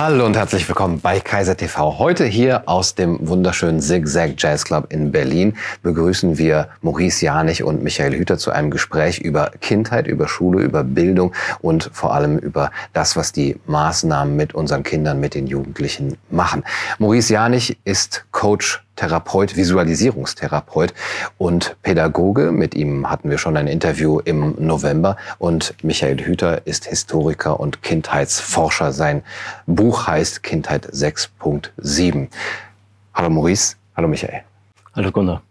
Hallo und herzlich willkommen bei Kaiser TV. Heute hier aus dem wunderschönen Zigzag Jazz Club in Berlin begrüßen wir Maurice Janich und Michael Hüter zu einem Gespräch über Kindheit, über Schule, über Bildung und vor allem über das, was die Maßnahmen mit unseren Kindern, mit den Jugendlichen machen. Maurice Janich ist Coach Therapeut, Visualisierungstherapeut und Pädagoge. Mit ihm hatten wir schon ein Interview im November. Und Michael Hüter ist Historiker und Kindheitsforscher. Sein Buch heißt Kindheit 6.7. Hallo Maurice. Hallo Michael. Hallo Gunnar.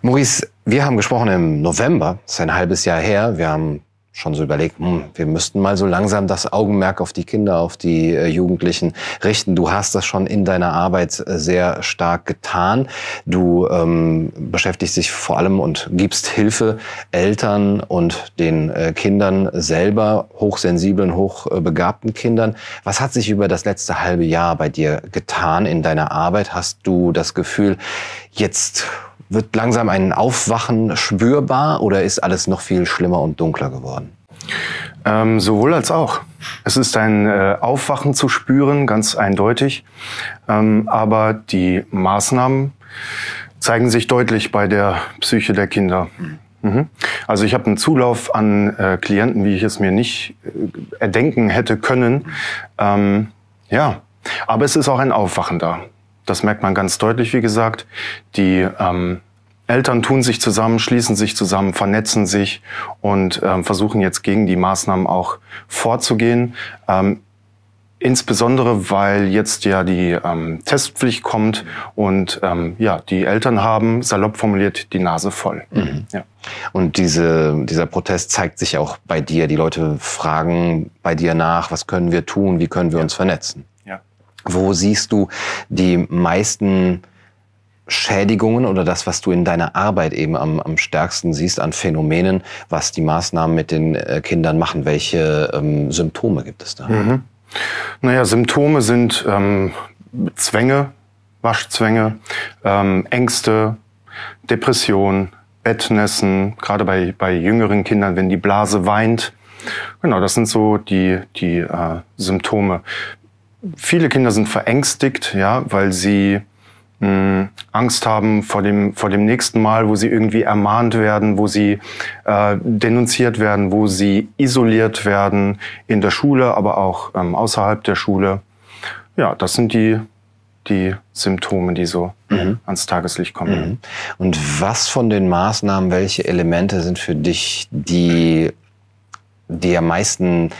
Maurice, wir haben gesprochen im November, das ist ein halbes Jahr her. Wir haben schon so überlegt, hm, wir müssten mal so langsam das Augenmerk auf die Kinder, auf die äh, Jugendlichen richten. Du hast das schon in deiner Arbeit äh, sehr stark getan. Du ähm, beschäftigst dich vor allem und gibst Hilfe Eltern und den äh, Kindern selber, hochsensiblen, hochbegabten Kindern. Was hat sich über das letzte halbe Jahr bei dir getan in deiner Arbeit? Hast du das Gefühl, jetzt wird langsam ein Aufwachen spürbar oder ist alles noch viel schlimmer und dunkler geworden? Ähm, sowohl als auch. Es ist ein äh, Aufwachen zu spüren, ganz eindeutig. Ähm, aber die Maßnahmen zeigen sich deutlich bei der Psyche der Kinder. Mhm. Also ich habe einen Zulauf an äh, Klienten, wie ich es mir nicht äh, erdenken hätte können. Ähm, ja, aber es ist auch ein Aufwachen da. Das merkt man ganz deutlich, wie gesagt. Die ähm, Eltern tun sich zusammen, schließen sich zusammen, vernetzen sich und ähm, versuchen jetzt gegen die Maßnahmen auch vorzugehen. Ähm, insbesondere, weil jetzt ja die ähm, Testpflicht kommt und ähm, ja, die Eltern haben, salopp formuliert, die Nase voll. Mhm. Ja. Und diese, dieser Protest zeigt sich auch bei dir. Die Leute fragen bei dir nach, was können wir tun, wie können wir ja. uns vernetzen. Wo siehst du die meisten Schädigungen oder das, was du in deiner Arbeit eben am, am stärksten siehst an Phänomenen, was die Maßnahmen mit den äh, Kindern machen? Welche ähm, Symptome gibt es da? Mhm. Naja, Symptome sind ähm, Zwänge, Waschzwänge, ähm, Ängste, Depression, Bettnässen, gerade bei, bei jüngeren Kindern, wenn die Blase weint. Genau, das sind so die, die äh, Symptome. Viele Kinder sind verängstigt, ja, weil sie mh, hm, Angst haben vor dem, vor dem nächsten Mal, wo sie irgendwie ermahnt werden, wo sie äh, denunziert werden, wo sie isoliert werden in der Schule, aber auch ähm, außerhalb der Schule. Ja, das sind die, die Symptome, die so mhm. ans Tageslicht kommen. Mhm. Und was von den Maßnahmen, welche Elemente sind für dich die, die am meisten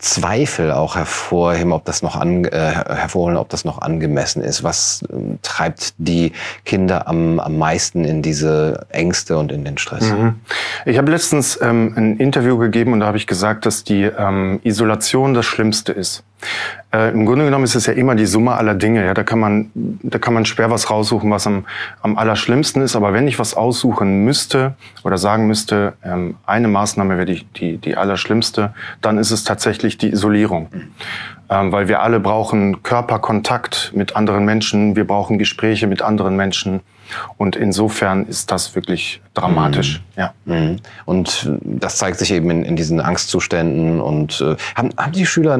Zweifel auch hervorheben, ob das noch an, äh, hervorholen, ob das noch angemessen ist. Was äh, treibt die Kinder am, am meisten in diese Ängste und in den Stress? Mhm. Ich habe letztens ähm, ein Interview gegeben und da habe ich gesagt, dass die ähm, Isolation das Schlimmste ist. Äh, Im Grunde genommen ist es ja immer die Summe aller Dinge. Ja, da kann man, da kann man schwer was raussuchen, was am, am allerschlimmsten ist. Aber wenn ich was aussuchen müsste oder sagen müsste, ähm, eine Maßnahme wäre die, die, die allerschlimmste, dann ist es tatsächlich die Isolierung. Ähm, weil wir alle brauchen Körperkontakt mit anderen Menschen, wir brauchen Gespräche mit anderen Menschen. Und insofern ist das wirklich dramatisch. Mhm. Ja. Mhm. Und das zeigt sich eben in, in diesen Angstzuständen. Und äh, haben, haben die Schüler,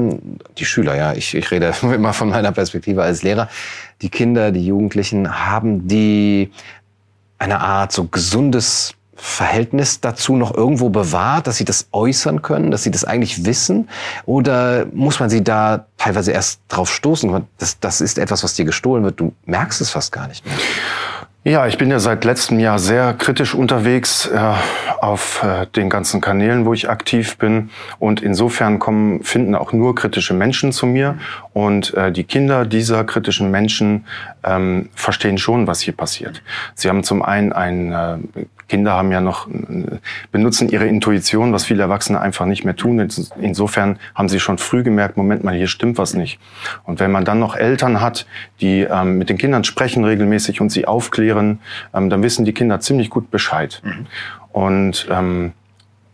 die Schüler, ja, ich, ich rede immer von meiner Perspektive als Lehrer, die Kinder, die Jugendlichen, haben die eine Art so gesundes Verhältnis dazu noch irgendwo bewahrt, dass sie das äußern können, dass sie das eigentlich wissen? Oder muss man sie da teilweise erst drauf stoßen? Das, das ist etwas, was dir gestohlen wird. Du merkst es fast gar nicht mehr. Ja, ich bin ja seit letztem Jahr sehr kritisch unterwegs äh, auf äh, den ganzen Kanälen, wo ich aktiv bin. Und insofern kommen, finden auch nur kritische Menschen zu mir. Und äh, die Kinder dieser kritischen Menschen ähm, verstehen schon, was hier passiert. Sie haben zum einen ein äh, Kinder haben ja noch, benutzen ihre Intuition, was viele Erwachsene einfach nicht mehr tun. Insofern haben sie schon früh gemerkt, Moment mal, hier stimmt was nicht. Und wenn man dann noch Eltern hat, die ähm, mit den Kindern sprechen regelmäßig und sie aufklären, ähm, dann wissen die Kinder ziemlich gut Bescheid. Mhm. Und ähm,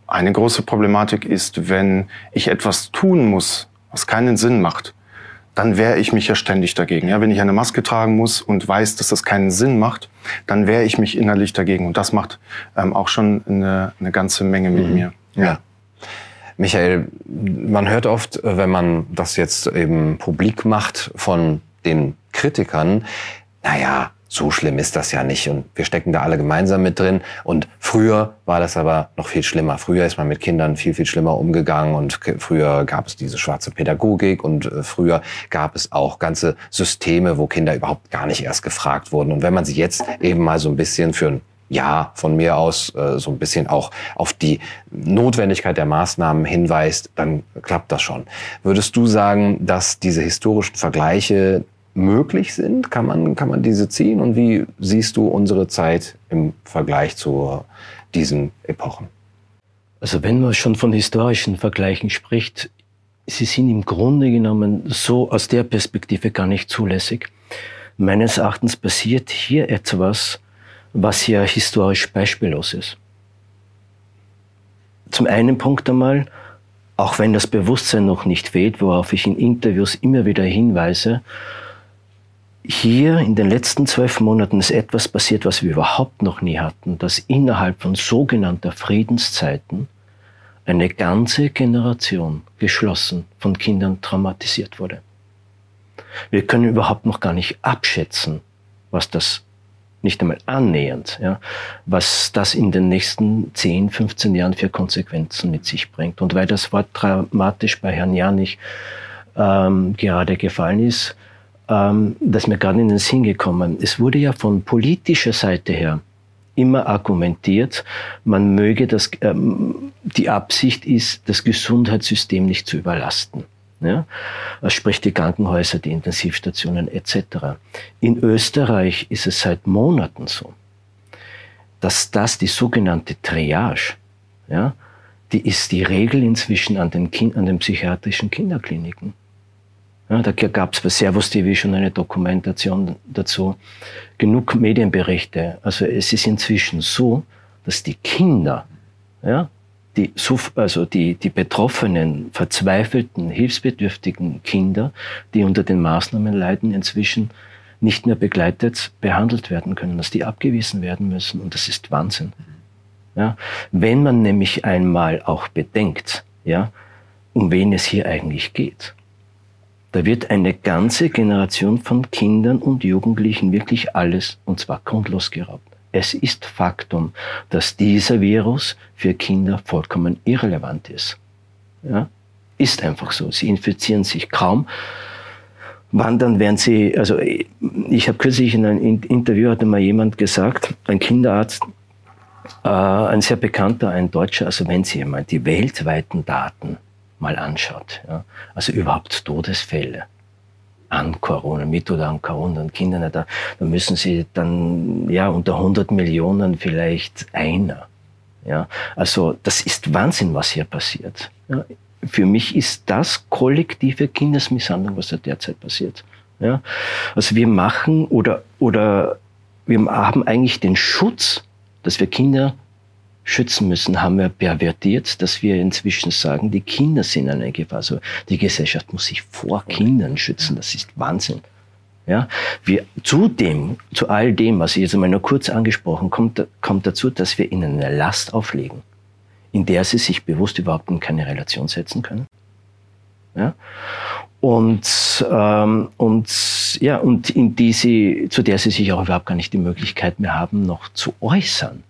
eine große Problematik ist, wenn ich etwas tun muss, was keinen Sinn macht, dann wehre ich mich ja ständig dagegen. Ja, wenn ich eine Maske tragen muss und weiß, dass das keinen Sinn macht, dann wehre ich mich innerlich dagegen. Und das macht ähm, auch schon eine, eine ganze Menge mit mhm. mir. Ja. Michael, man hört oft, wenn man das jetzt eben publik macht von den Kritikern, naja, so schlimm ist das ja nicht und wir stecken da alle gemeinsam mit drin. Und früher war das aber noch viel schlimmer. Früher ist man mit Kindern viel, viel schlimmer umgegangen und früher gab es diese schwarze Pädagogik und äh, früher gab es auch ganze Systeme, wo Kinder überhaupt gar nicht erst gefragt wurden. Und wenn man sie jetzt eben mal so ein bisschen für ein ja, von mir aus äh, so ein bisschen auch auf die Notwendigkeit der Maßnahmen hinweist, dann klappt das schon. Würdest du sagen, dass diese historischen Vergleiche möglich sind? Kann man, kann man diese ziehen? Und wie siehst du unsere Zeit im Vergleich zu diesen Epochen? Also wenn man schon von historischen Vergleichen spricht, sie sind im Grunde genommen so aus der Perspektive gar nicht zulässig. Meines Erachtens passiert hier etwas, was ja historisch beispiellos ist. Zum einen Punkt einmal, auch wenn das Bewusstsein noch nicht fehlt, worauf ich in Interviews immer wieder hinweise, hier in den letzten zwölf Monaten ist etwas passiert, was wir überhaupt noch nie hatten, dass innerhalb von sogenannter Friedenszeiten eine ganze Generation geschlossen von Kindern traumatisiert wurde. Wir können überhaupt noch gar nicht abschätzen, was das nicht einmal annähernd, ja, was das in den nächsten 10, 15 Jahren für Konsequenzen mit sich bringt. Und weil das Wort dramatisch bei Herrn Janich ähm, gerade gefallen ist, ähm, das mir gerade in den Sinn gekommen. Es wurde ja von politischer Seite her immer argumentiert, man möge das, ähm, die Absicht ist, das Gesundheitssystem nicht zu überlasten. Ja? Sprich die Krankenhäuser, die Intensivstationen etc. In Österreich ist es seit Monaten so, dass das die sogenannte Triage, ja, die ist die Regel inzwischen an den, kind, an den psychiatrischen Kinderkliniken. Ja, da gab es bei Servus TV schon eine Dokumentation dazu. Genug Medienberichte. Also es ist inzwischen so, dass die Kinder, ja, die, also die, die betroffenen, verzweifelten, hilfsbedürftigen Kinder, die unter den Maßnahmen leiden, inzwischen nicht mehr begleitet behandelt werden können, dass die abgewiesen werden müssen. Und das ist Wahnsinn. Ja, wenn man nämlich einmal auch bedenkt, ja, um wen es hier eigentlich geht. Da wird eine ganze Generation von Kindern und Jugendlichen wirklich alles, und zwar grundlos geraubt. Es ist Faktum, dass dieser Virus für Kinder vollkommen irrelevant ist. Ja? Ist einfach so. Sie infizieren sich kaum. Wann dann werden sie, also ich habe kürzlich in einem Interview hatte mal jemand gesagt, ein Kinderarzt, äh, ein sehr bekannter, ein Deutscher, also wenn Sie einmal die weltweiten Daten mal anschaut. Ja. Also überhaupt Todesfälle an Corona, mit oder an Corona und Kindern, da, da müssen sie dann, ja, unter 100 Millionen vielleicht einer. Ja, also das ist Wahnsinn, was hier passiert. Ja, für mich ist das kollektive Kindesmisshandlung, was da derzeit passiert. Ja, also wir machen oder, oder wir haben eigentlich den Schutz, dass wir Kinder schützen müssen, haben wir pervertiert, dass wir inzwischen sagen, die Kinder sind eine Gefahr. Also die Gesellschaft muss sich vor Kindern schützen. Das ist Wahnsinn. Ja, wir, zudem, zu all dem, was ich jetzt einmal nur kurz angesprochen, kommt, kommt dazu, dass wir ihnen eine Last auflegen, in der sie sich bewusst überhaupt in keine Relation setzen können. Ja? Und, ähm, und, ja, und in die sie, zu der sie sich auch überhaupt gar nicht die Möglichkeit mehr haben, noch zu äußern.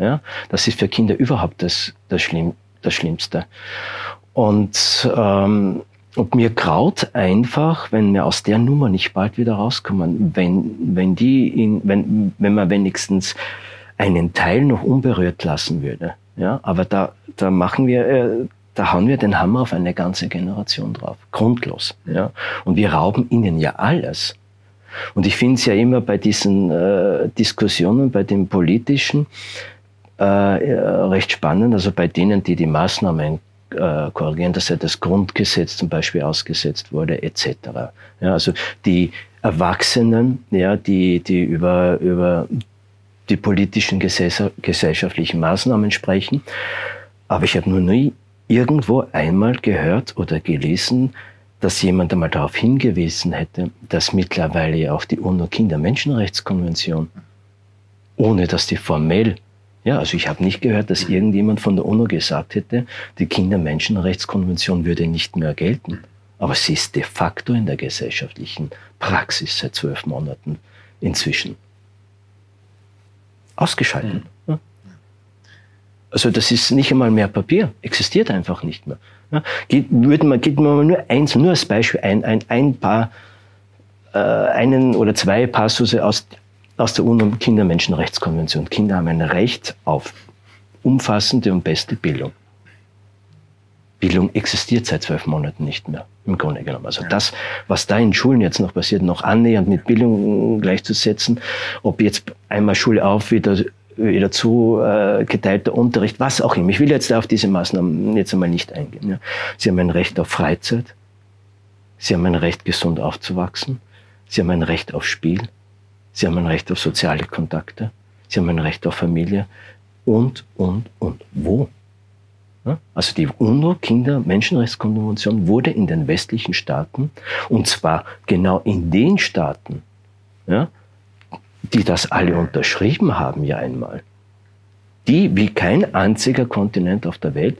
Ja? Das ist für Kinder überhaupt das, das, Schlimm, das Schlimmste. Und, ähm, und mir graut einfach, wenn wir aus der Nummer nicht bald wieder rauskommen, wenn, wenn, die in, wenn, wenn man wenigstens einen Teil noch unberührt lassen würde. Ja, aber da, da machen wir, äh, da hauen wir den Hammer auf eine ganze Generation drauf. Grundlos. Ja. Und wir rauben ihnen ja alles. Und ich finde es ja immer bei diesen äh, Diskussionen, bei den politischen, äh, recht spannend. Also bei denen, die die Maßnahmen äh, korrigieren, dass ja das Grundgesetz zum Beispiel ausgesetzt wurde, etc. Ja, also die Erwachsenen, ja, die, die über, über die politischen gesellschaftlichen Maßnahmen sprechen. Aber ich habe nur nie irgendwo einmal gehört oder gelesen, dass jemand einmal darauf hingewiesen hätte, dass mittlerweile auch die UNO-Kindermenschenrechtskonvention, ohne dass die formell Ja, also ich habe nicht gehört, dass irgendjemand von der UNO gesagt hätte, die Kindermenschenrechtskonvention würde nicht mehr gelten. Aber sie ist de facto in der gesellschaftlichen Praxis seit zwölf Monaten inzwischen ausgeschaltet. Ja. Also das ist nicht einmal mehr Papier, existiert einfach nicht mehr. Ja. Geht, würde man, geht man nur eins, nur als Beispiel ein, ein, ein paar, äh, einen oder zwei Passusse aus, aus der UNO-Kindermenschenrechtskonvention. Kinder haben ein Recht auf umfassende und beste Bildung. Bildung existiert seit zwölf Monaten nicht mehr, im Grunde genommen. Also das, was da in Schulen jetzt noch passiert, noch annähernd mit Bildung gleichzusetzen, ob jetzt einmal Schule auf, wieder, wieder zu, äh, geteilter Unterricht, was auch immer. Ich will jetzt auf diese Maßnahmen jetzt einmal nicht eingehen. Ja. Sie haben ein Recht auf Freizeit. Sie haben ein Recht, gesund aufzuwachsen. Sie haben ein Recht auf Spiel. Sie haben ein Recht auf soziale Kontakte. Sie haben ein Recht auf Familie. Und, und, und. Wo? Also die UNO-Kinder-Menschenrechtskonvention wurde in den westlichen Staaten, und zwar genau in den Staaten, ja, die das alle unterschrieben haben ja einmal, die wie kein einziger Kontinent auf der Welt,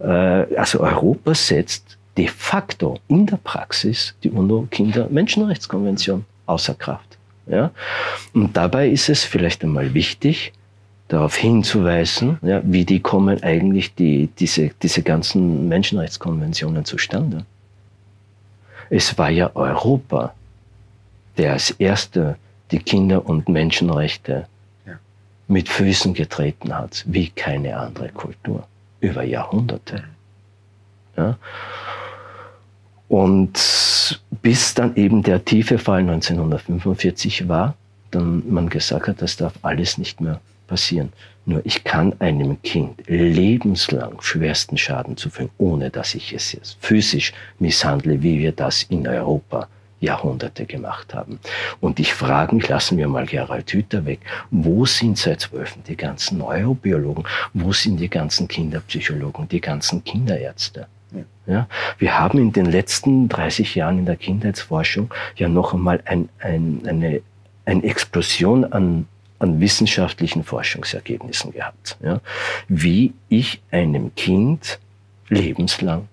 äh, also Europa setzt de facto in der Praxis die UNO-Kinder-Menschenrechtskonvention außer Kraft. Ja? Und dabei ist es vielleicht einmal wichtig, darauf hinzuweisen, ja, wie die kommen eigentlich die, diese, diese ganzen Menschenrechtskonventionen zustande. Es war ja Europa, der als erster die Kinder- und Menschenrechte ja. mit Füßen getreten hat, wie keine andere Kultur, über Jahrhunderte. Ja? Und bis dann eben der tiefe Fall 1945 war, dann man gesagt hat, das darf alles nicht mehr passieren. Nur ich kann einem Kind lebenslang schwersten Schaden zufügen, ohne dass ich es jetzt physisch misshandle, wie wir das in Europa Jahrhunderte gemacht haben. Und ich frage mich, lassen wir mal Gerald Hüther weg, wo sind seit zwölfen die ganzen Neurobiologen, wo sind die ganzen Kinderpsychologen, die ganzen Kinderärzte? Ja, wir haben in den letzten 30 Jahren in der Kindheitsforschung ja noch einmal ein, ein, eine, eine Explosion an an wissenschaftlichen Forschungsergebnissen gehabt. Ja, wie ich einem Kind lebenslang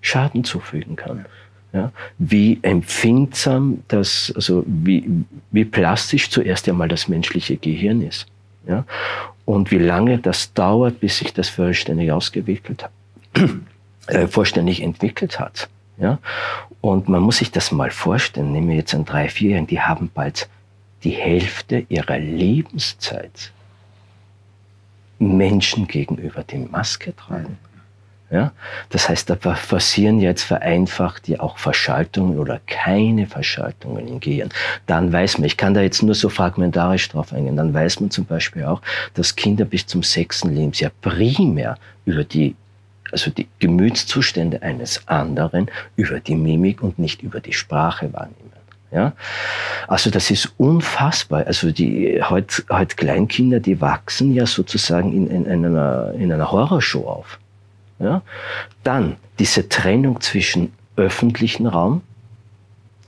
Schaden zufügen kann. Ja, wie empfindsam das, also wie, wie plastisch zuerst einmal das menschliche Gehirn ist. Ja, und wie lange das dauert, bis sich das vollständig ausgewickelt hat, äh, vollständig entwickelt hat. Ja, und man muss sich das mal vorstellen, nehmen wir jetzt ein drei, vierjährigen, die haben bald die Hälfte ihrer Lebenszeit Menschen gegenüber die Maske tragen. Ja? Das heißt, da passieren jetzt vereinfacht ja auch Verschaltungen oder keine Verschaltungen im Gehirn. Dann weiß man, ich kann da jetzt nur so fragmentarisch drauf eingehen, dann weiß man zum Beispiel auch, dass Kinder bis zum sechsten Lebensjahr primär über die also die Gemütszustände eines anderen über die Mimik und nicht über die Sprache wahrnehmen. Ja? Also das ist unfassbar. Also die heute heut Kleinkinder, die wachsen ja sozusagen in, in, in, einer, in einer Horrorshow auf. Ja? Dann diese Trennung zwischen öffentlichen Raum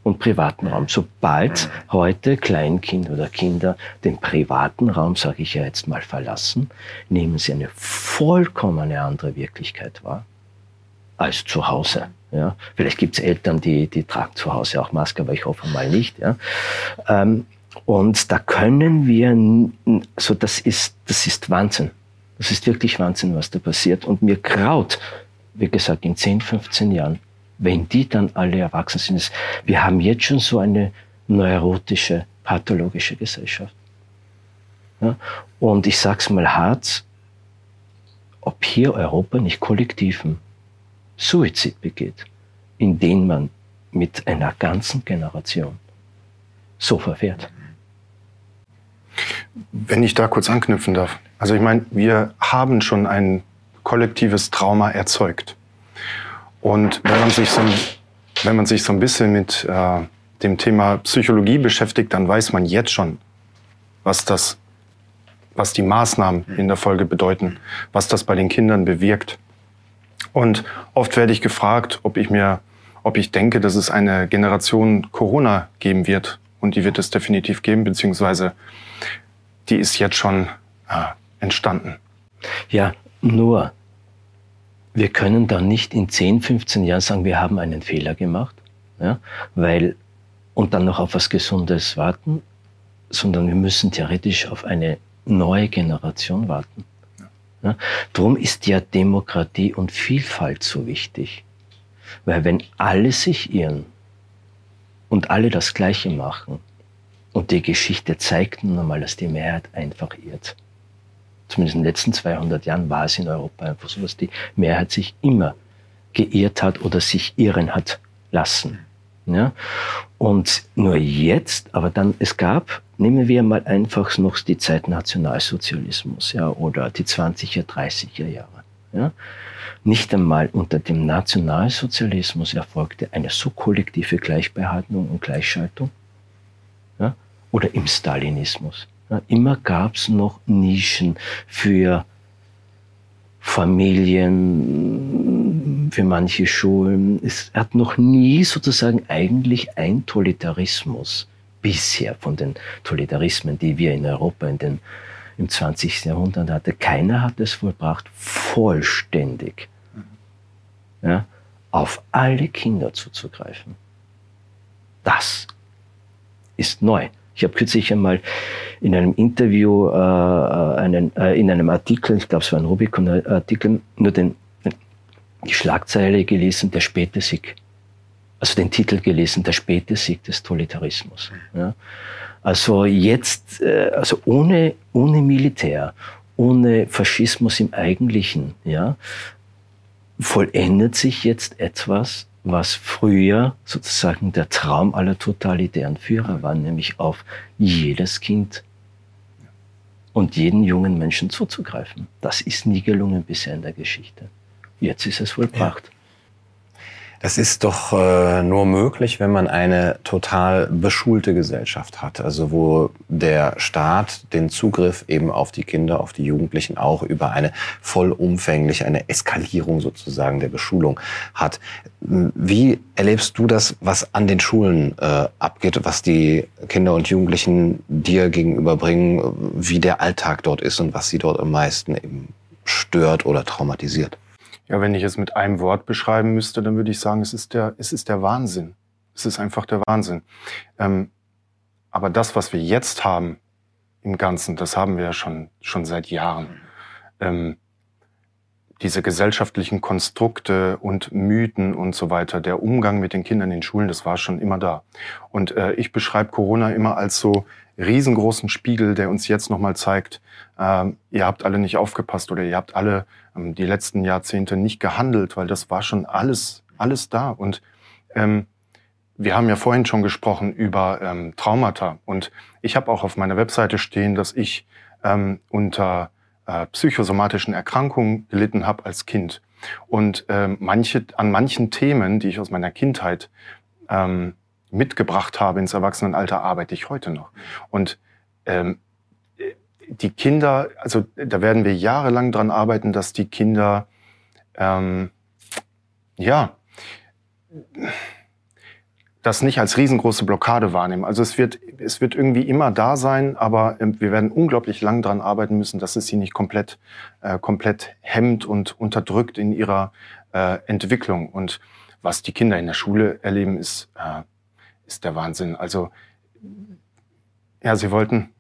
und privaten Raum. Sobald heute Kleinkinder oder Kinder den privaten Raum, sage ich ja jetzt mal, verlassen, nehmen sie eine vollkommen andere Wirklichkeit wahr als zu Hause. Ja, vielleicht gibt es Eltern, die, die tragen zu Hause auch Maske, aber ich hoffe mal nicht. Ja. Ähm, und da können wir, so das ist, das ist Wahnsinn. Das ist wirklich Wahnsinn, was da passiert. Und mir graut, wie gesagt, in 10, 15 Jahren, wenn die dann alle erwachsen sind. Wir haben jetzt schon so eine neurotische, pathologische Gesellschaft. Ja? Und ich sag's mal hart, ob hier Europa nicht kollektiven Suizid begeht, indem man mit einer ganzen Generation so verfährt. Wenn ich da kurz anknüpfen darf. Also ich meine, wir haben schon ein kollektives Trauma erzeugt. Und wenn man sich so, wenn man sich so ein bisschen mit äh, dem Thema Psychologie beschäftigt, dann weiß man jetzt schon, was das, was die Maßnahmen in der Folge bedeuten, was das bei den Kindern bewirkt. Und oft werde ich gefragt, ob ich mir, ob ich denke, dass es eine Generation Corona geben wird. Und die wird es definitiv geben, beziehungsweise die ist jetzt schon, entstanden. Ja, nur, wir können dann nicht in 10, 15 Jahren sagen, wir haben einen Fehler gemacht, ja, weil, und dann noch auf was Gesundes warten, sondern wir müssen theoretisch auf eine neue Generation warten. Ja, darum ist ja Demokratie und Vielfalt so wichtig. Weil wenn alle sich irren und alle das Gleiche machen, und die Geschichte zeigt nun einmal, dass die Mehrheit einfach irrt. Zumindest in den letzten 200 Jahren war es in Europa einfach so, dass die Mehrheit sich immer geirrt hat oder sich irren hat lassen. Ja? Und nur jetzt, aber dann, es gab, nehmen wir mal einfach noch die Zeit Nationalsozialismus ja, oder die 20er, 30er Jahre. Ja? Nicht einmal unter dem Nationalsozialismus erfolgte eine so kollektive Gleichbehandlung und Gleichschaltung ja? oder im Stalinismus. Immer gab es noch Nischen für Familien, für manche Schulen. Es hat noch nie sozusagen eigentlich ein Totalitarismus bisher von den Totalitarismen, die wir in Europa in den, im 20. Jahrhundert hatten. Keiner hat es vollbracht, vollständig ja, auf alle Kinder zuzugreifen. Das ist neu. Ich habe kürzlich einmal in einem Interview, äh, einen, äh, in einem Artikel, ich glaube es war ein Rubicon-Artikel, nur den, die Schlagzeile gelesen, der späte Sieg. Also den Titel gelesen, der späte Sieg des Totalitarismus. Ja. Also jetzt, äh, also ohne, ohne Militär, ohne Faschismus im Eigentlichen, ja, vollendet sich jetzt etwas, was früher sozusagen der Traum aller totalitären Führer war, nämlich auf jedes Kind und jeden jungen Menschen zuzugreifen. Das ist nie gelungen bisher in der Geschichte. Jetzt ist es vollbracht. Ja. Das ist doch äh, nur möglich, wenn man eine total beschulte Gesellschaft hat. Also wo der Staat den Zugriff eben auf die Kinder, auf die Jugendlichen auch über eine vollumfängliche, eine Eskalierung sozusagen der Beschulung hat. Wie erlebst du das, was an den Schulen äh, abgeht, was die Kinder und Jugendlichen dir gegenüberbringen, wie der Alltag dort ist und was sie dort am meisten eben stört oder traumatisiert? Ja, wenn ich es mit einem Wort beschreiben müsste, dann würde ich sagen, es ist der, es ist der Wahnsinn. Es ist einfach der Wahnsinn. Ähm, aber das, was wir jetzt haben im Ganzen, das haben wir ja schon, schon seit Jahren. Ähm, diese gesellschaftlichen Konstrukte und Mythen und so weiter, der Umgang mit den Kindern in Schulen, das war schon immer da. Und äh, ich beschreibe Corona immer als so riesengroßen Spiegel, der uns jetzt nochmal zeigt, äh, ihr habt alle nicht aufgepasst oder ihr habt alle ähm, die letzten Jahrzehnte nicht gehandelt, weil das war schon alles, alles da. Und ähm, wir haben ja vorhin schon gesprochen über ähm, Traumata. Und ich habe auch auf meiner Webseite stehen, dass ich ähm, unter äh, psychosomatischen Erkrankungen gelitten habe als Kind. Und ähm, manche, an manchen Themen, die ich aus meiner Kindheit ähm, mitgebracht habe ins Erwachsenenalter, arbeite ich heute noch. Und ähm, die Kinder, also da werden wir jahrelang dran arbeiten, dass die Kinder, ähm, ja, das nicht als riesengroße Blockade wahrnehmen. Also es wird, es wird irgendwie immer da sein, aber ähm, wir werden unglaublich lang dran arbeiten müssen, dass es sie nicht komplett, äh, komplett hemmt und unterdrückt in ihrer äh, Entwicklung. Und was die Kinder in der Schule erleben, ist, äh, ist der Wahnsinn. Also, ja, Sie wollten.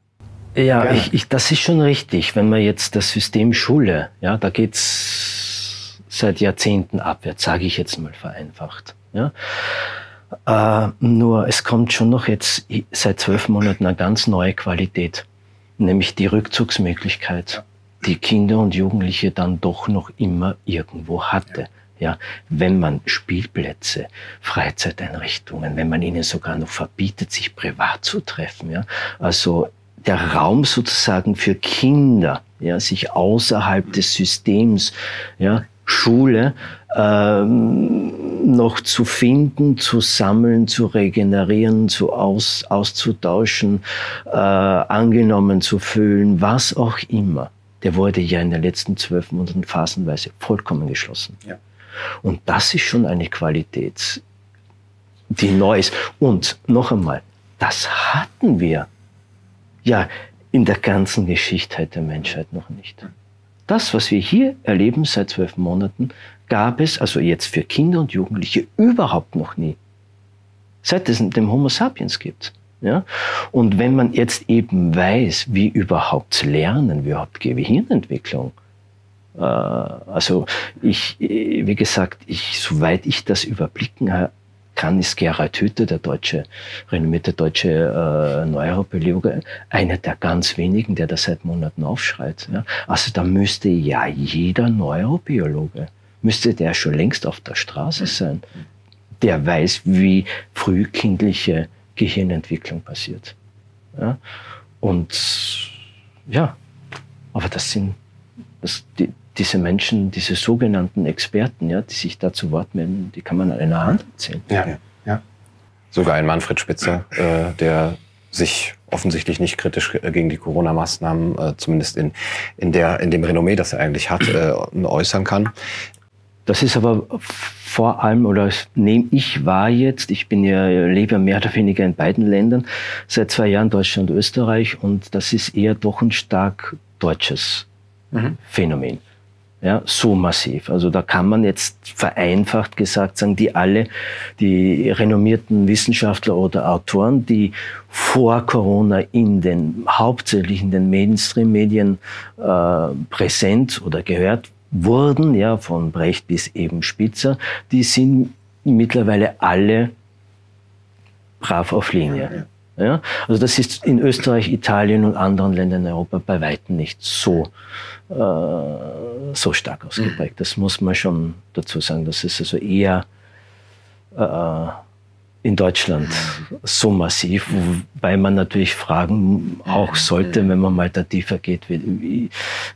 Ja, ich, ich, das ist schon richtig. Wenn man jetzt das System Schule, ja, da geht's seit Jahrzehnten abwärts, sage ich jetzt mal vereinfacht. Ja. Äh, nur es kommt schon noch jetzt seit zwölf Monaten eine ganz neue Qualität, nämlich die Rückzugsmöglichkeit, die Kinder und Jugendliche dann doch noch immer irgendwo hatte. Ja, wenn man Spielplätze, Freizeiteinrichtungen, wenn man ihnen sogar noch verbietet, sich privat zu treffen, ja, also der Raum sozusagen für Kinder, ja, sich außerhalb des Systems, ja, Schule ähm, noch zu finden, zu sammeln, zu regenerieren, zu aus, auszutauschen, äh, angenommen zu fühlen, was auch immer. Der wurde ja in den letzten zwölf Monaten phasenweise vollkommen geschlossen. Ja. Und das ist schon eine Qualität, die neu ist. Und noch einmal, das hatten wir ja, in der ganzen Geschichte der Menschheit noch nicht. Das, was wir hier erleben seit zwölf Monaten, gab es also jetzt für Kinder und Jugendliche überhaupt noch nie. Seit es dem Homo sapiens gibt. Ja? Und wenn man jetzt eben weiß, wie überhaupt Lernen, wie überhaupt Gehirnentwicklung, also ich, wie gesagt, ich, soweit ich das überblicken kann, ist Gerhard Hüther, der deutsche, renommierte deutsche äh, Neurobiologe, einer der ganz wenigen, der das seit Monaten aufschreit. Ja? Also da müsste ja jeder Neurobiologe, müsste der schon längst auf der Straße sein, der weiß, wie frühkindliche Gehirnentwicklung passiert. Ja? Und ja, aber das sind das, die, diese Menschen, diese sogenannten Experten, ja, die sich da zu Wort melden, die kann man an einer Hand zählen. Ja, ja. Sogar ein Manfred Spitzer, äh, der sich offensichtlich nicht kritisch gegen die Corona-Maßnahmen, äh, zumindest in, in, der, in dem Renommee, das er eigentlich hat, äh, äußern kann. Das ist aber vor allem, oder nehme ich wahr jetzt, ich bin ja, lebe mehr oder weniger in beiden Ländern, seit zwei Jahren Deutschland und Österreich, und das ist eher doch ein stark deutsches mhm. Phänomen. Ja, so massiv. Also da kann man jetzt vereinfacht gesagt sagen, die alle, die renommierten Wissenschaftler oder Autoren, die vor Corona in den, hauptsächlich in den Mainstream-Medien äh, präsent oder gehört wurden, ja, von Brecht bis eben Spitzer, die sind mittlerweile alle brav auf Linie. Ja, also das ist in Österreich, Italien und anderen Ländern in Europa bei weitem nicht so, äh, so stark ausgeprägt. Das muss man schon dazu sagen. Das ist also eher äh, in Deutschland so massiv, wobei man natürlich fragen auch sollte, wenn man mal da tiefer geht.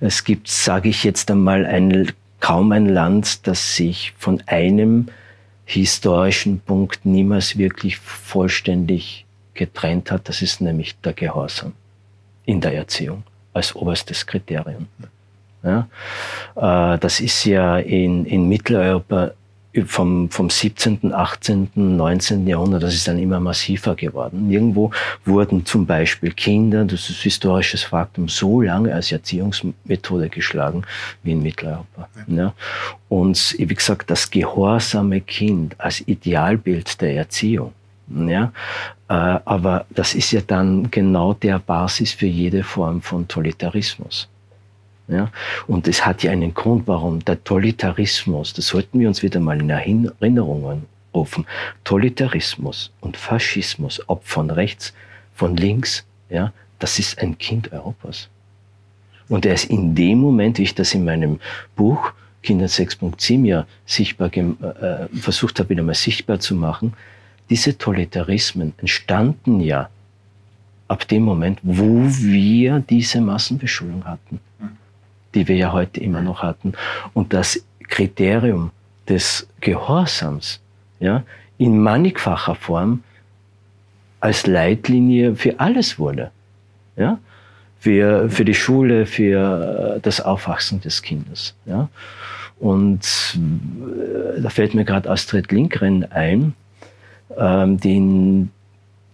Es gibt, sage ich jetzt einmal, ein, kaum ein Land, das sich von einem historischen Punkt niemals wirklich vollständig getrennt hat. Das ist nämlich der Gehorsam in der Erziehung als oberstes Kriterium. Ja, äh, das ist ja in, in Mitteleuropa vom, vom 17., 18., 19. Jahrhundert, das ist dann immer massiver geworden. Irgendwo wurden zum Beispiel Kinder, das ist historisches Faktum, so lange als Erziehungsmethode geschlagen wie in Mitteleuropa. Ja. Und wie gesagt, das gehorsame Kind als Idealbild der Erziehung. Ja, äh, aber das ist ja dann genau der Basis für jede Form von Totalitarismus. Ja? Und es hat ja einen Grund, warum der Totalitarismus, das sollten wir uns wieder mal in Erinnerungen rufen, Totalitarismus und Faschismus, ob von rechts, von links, ja, das ist ein Kind Europas. Und er ist in dem Moment, wie ich das in meinem Buch Kinder 6.7 ja sichtbar äh, versucht habe, wieder mal sichtbar zu machen, diese Totalitarismen entstanden ja ab dem Moment, wo wir diese Massenbeschulung hatten die wir ja heute immer noch hatten. Und das Kriterium des Gehorsams ja, in mannigfacher Form als Leitlinie für alles wurde. Ja? Für, für die Schule, für das Aufwachsen des Kindes. Ja? Und äh, da fällt mir gerade Astrid Lindgren ein, die in,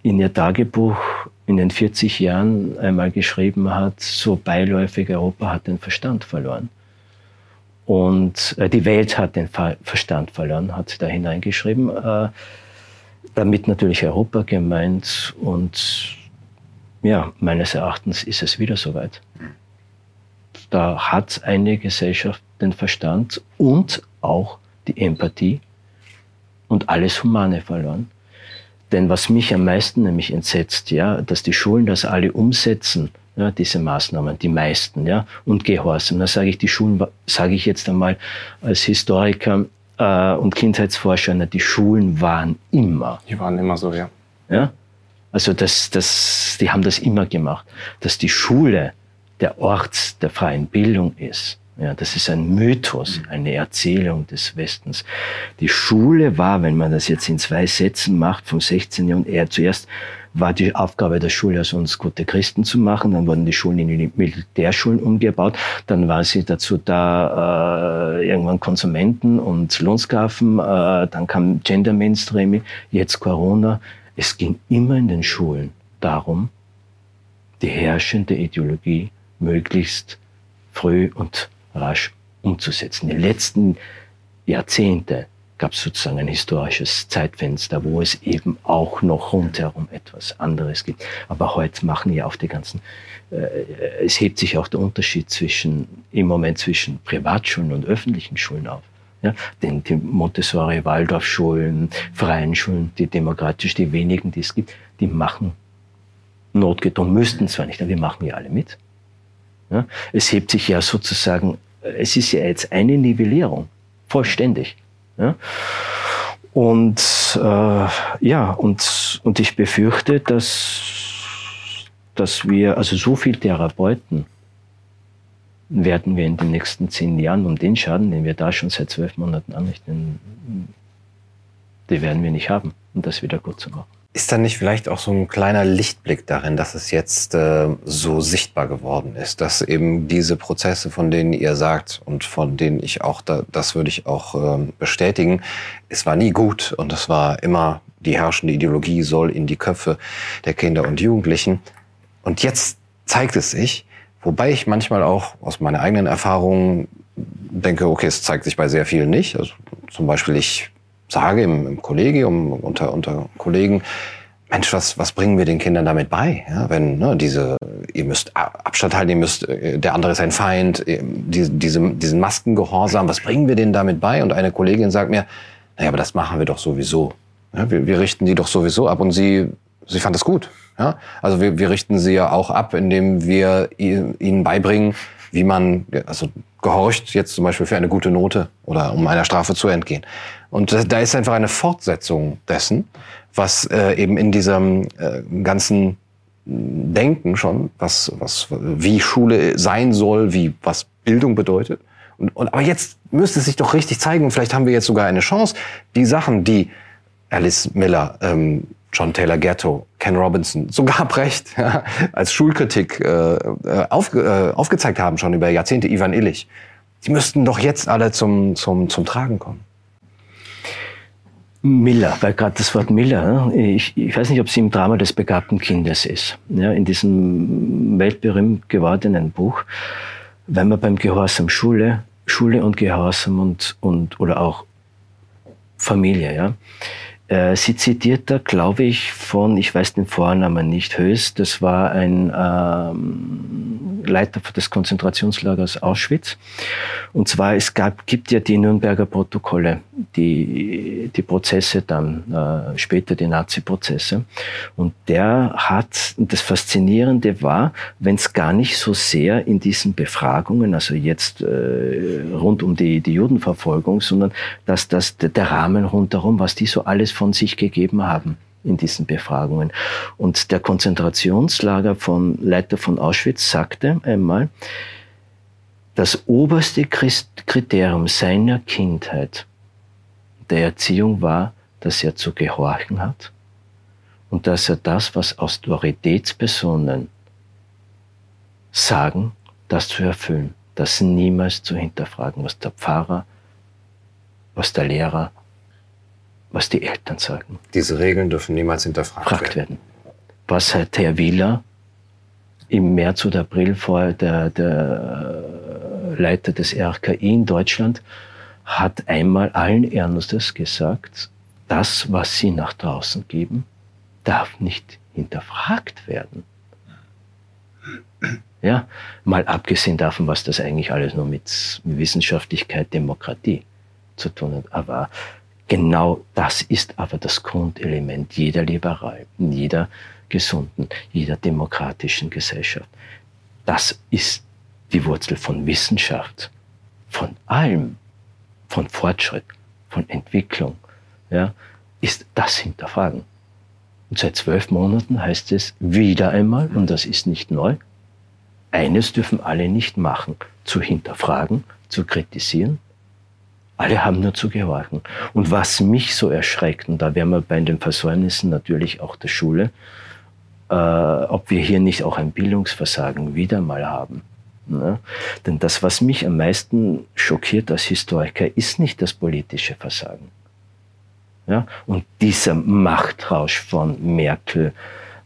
in ihr Tagebuch in den 40 Jahren einmal geschrieben hat, so beiläufig, Europa hat den Verstand verloren. Und äh, die Welt hat den Verstand verloren, hat sie da hineingeschrieben. Äh, damit natürlich Europa gemeint. Und ja, meines Erachtens ist es wieder soweit. Da hat eine Gesellschaft den Verstand und auch die Empathie und alles Humane verloren. Denn was mich am meisten nämlich entsetzt, ja, dass die Schulen das alle umsetzen, ja, diese Maßnahmen, die meisten, ja, und Gehorsam. Da sage ich, die Schulen, sage ich jetzt einmal als Historiker äh, und Kindheitsforscher, na, die Schulen waren immer. Die waren immer so, ja. Ja, also das, das, die haben das immer gemacht, dass die Schule der Ort der freien Bildung ist. Ja, das ist ein Mythos, eine Erzählung des Westens. Die Schule war, wenn man das jetzt in zwei Sätzen macht, vom 16. Jahrhundert, zuerst war die Aufgabe der Schule, aus uns gute Christen zu machen. Dann wurden die Schulen in die Militärschulen umgebaut. Dann war sie dazu da, äh, irgendwann Konsumenten und Lohnsklaven. Äh, dann kam Gender Mainstreaming, jetzt Corona. Es ging immer in den Schulen darum, die herrschende Ideologie möglichst früh und rasch umzusetzen. Die letzten Jahrzehnte gab es sozusagen ein historisches Zeitfenster, wo es eben auch noch rundherum etwas anderes gibt. Aber heute machen ja auch die ganzen, äh, es hebt sich auch der Unterschied zwischen, im Moment zwischen Privatschulen und öffentlichen Schulen auf. Ja, denn die Montessori, Waldorfschulen, freien Schulen, die demokratisch, die wenigen, die es gibt, die machen notgedrungen, müssten zwar nicht, aber wir machen ja alle mit. Ja, es hebt sich ja sozusagen, es ist ja jetzt eine Nivellierung, vollständig. Ja. Und äh, ja, und, und ich befürchte, dass, dass wir, also so viel Therapeuten, werden wir in den nächsten zehn Jahren um den Schaden, den wir da schon seit zwölf Monaten anrichten, die werden wir nicht haben, um das wieder gut zu machen. Ist da nicht vielleicht auch so ein kleiner Lichtblick darin, dass es jetzt äh, so sichtbar geworden ist, dass eben diese Prozesse, von denen ihr sagt und von denen ich auch, da, das würde ich auch äh, bestätigen, es war nie gut und es war immer die herrschende Ideologie soll in die Köpfe der Kinder und Jugendlichen. Und jetzt zeigt es sich, Wobei ich manchmal auch aus meiner eigenen Erfahrung denke, okay, es zeigt sich bei sehr vielen nicht. Also zum Beispiel, ich sage im, im Kollegium unter, unter Kollegen, Mensch, was, was bringen wir den Kindern damit bei? Ja, wenn ne, diese, ihr müsst Abstand halten, ihr müsst, äh, der andere ist ein Feind, äh, die, diese, diesen Maskengehorsam, was bringen wir denen damit bei? Und eine Kollegin sagt mir, naja, aber das machen wir doch sowieso. Ja, wir, wir richten die doch sowieso ab und sie, sie fand das gut. Ja? Also wir, wir richten sie ja auch ab, indem wir ihnen beibringen, wie man also gehorcht jetzt zum Beispiel für eine gute Note oder um einer Strafe zu entgehen. Und da ist einfach eine Fortsetzung dessen, was äh, eben in diesem äh, ganzen Denken schon, was, was, wie Schule sein soll, wie was Bildung bedeutet. Und, und, aber jetzt müsste es sich doch richtig zeigen, vielleicht haben wir jetzt sogar eine Chance, die Sachen, die Alice Miller ähm, John Taylor Gatto, Ken Robinson, sogar Brecht ja, als Schulkritik äh, äh aufge, äh, aufgezeigt haben, schon über Jahrzehnte, Ivan Illich. Die müssten doch jetzt alle zum, zum, zum Tragen kommen. Miller, weil gerade das Wort Miller, ne, ich, ich weiß nicht, ob sie im Drama des begabten Kindes ist, ja, in diesem weltberühmt gewordenen Buch, wenn man beim Gehorsam Schule, Schule und Gehorsam und, und oder auch Familie, ja, äh, sie zitiert da, glaube ich, von, ich weiß den Vornamen nicht, Höchst, das war ein ähm, Leiter des Konzentrationslagers Auschwitz. Und zwar, es gab, gibt ja die Nürnberger Protokolle, die, die Prozesse dann, äh, später die Nazi-Prozesse. Und der hat, das Faszinierende war, wenn es gar nicht so sehr in diesen Befragungen, also jetzt äh, rund um die, die Judenverfolgung, sondern dass das der Rahmen rundherum, was die so alles von sich gegeben haben in diesen Befragungen. Und der Konzentrationslager von Leiter von Auschwitz sagte einmal, das oberste Kriterium seiner Kindheit, der Erziehung war, dass er zu gehorchen hat und dass er das, was Autoritätspersonen sagen, das zu erfüllen, das niemals zu hinterfragen, was der Pfarrer, was der Lehrer, was die Eltern sagen. Diese Regeln dürfen niemals hinterfragt werden. werden. Was hat Herr Wieler im März oder April vor der, der Leiter des RKI in Deutschland hat einmal allen Ernstes gesagt, das, was sie nach draußen geben, darf nicht hinterfragt werden. Ja, mal abgesehen davon, was das eigentlich alles nur mit Wissenschaftlichkeit, Demokratie zu tun hat. Aber Genau das ist aber das Grundelement jeder liberalen, jeder gesunden, jeder demokratischen Gesellschaft. Das ist die Wurzel von Wissenschaft, von allem, von Fortschritt, von Entwicklung, ja, ist das Hinterfragen. Und seit zwölf Monaten heißt es wieder einmal, und das ist nicht neu, eines dürfen alle nicht machen, zu hinterfragen, zu kritisieren alle haben nur zu gehorchen. Und was mich so erschreckt, und da wären wir bei den Versäumnissen natürlich auch der Schule, äh, ob wir hier nicht auch ein Bildungsversagen wieder mal haben. Ne? Denn das, was mich am meisten schockiert als Historiker, ist nicht das politische Versagen. Ja? Und dieser Machtrausch von Merkel,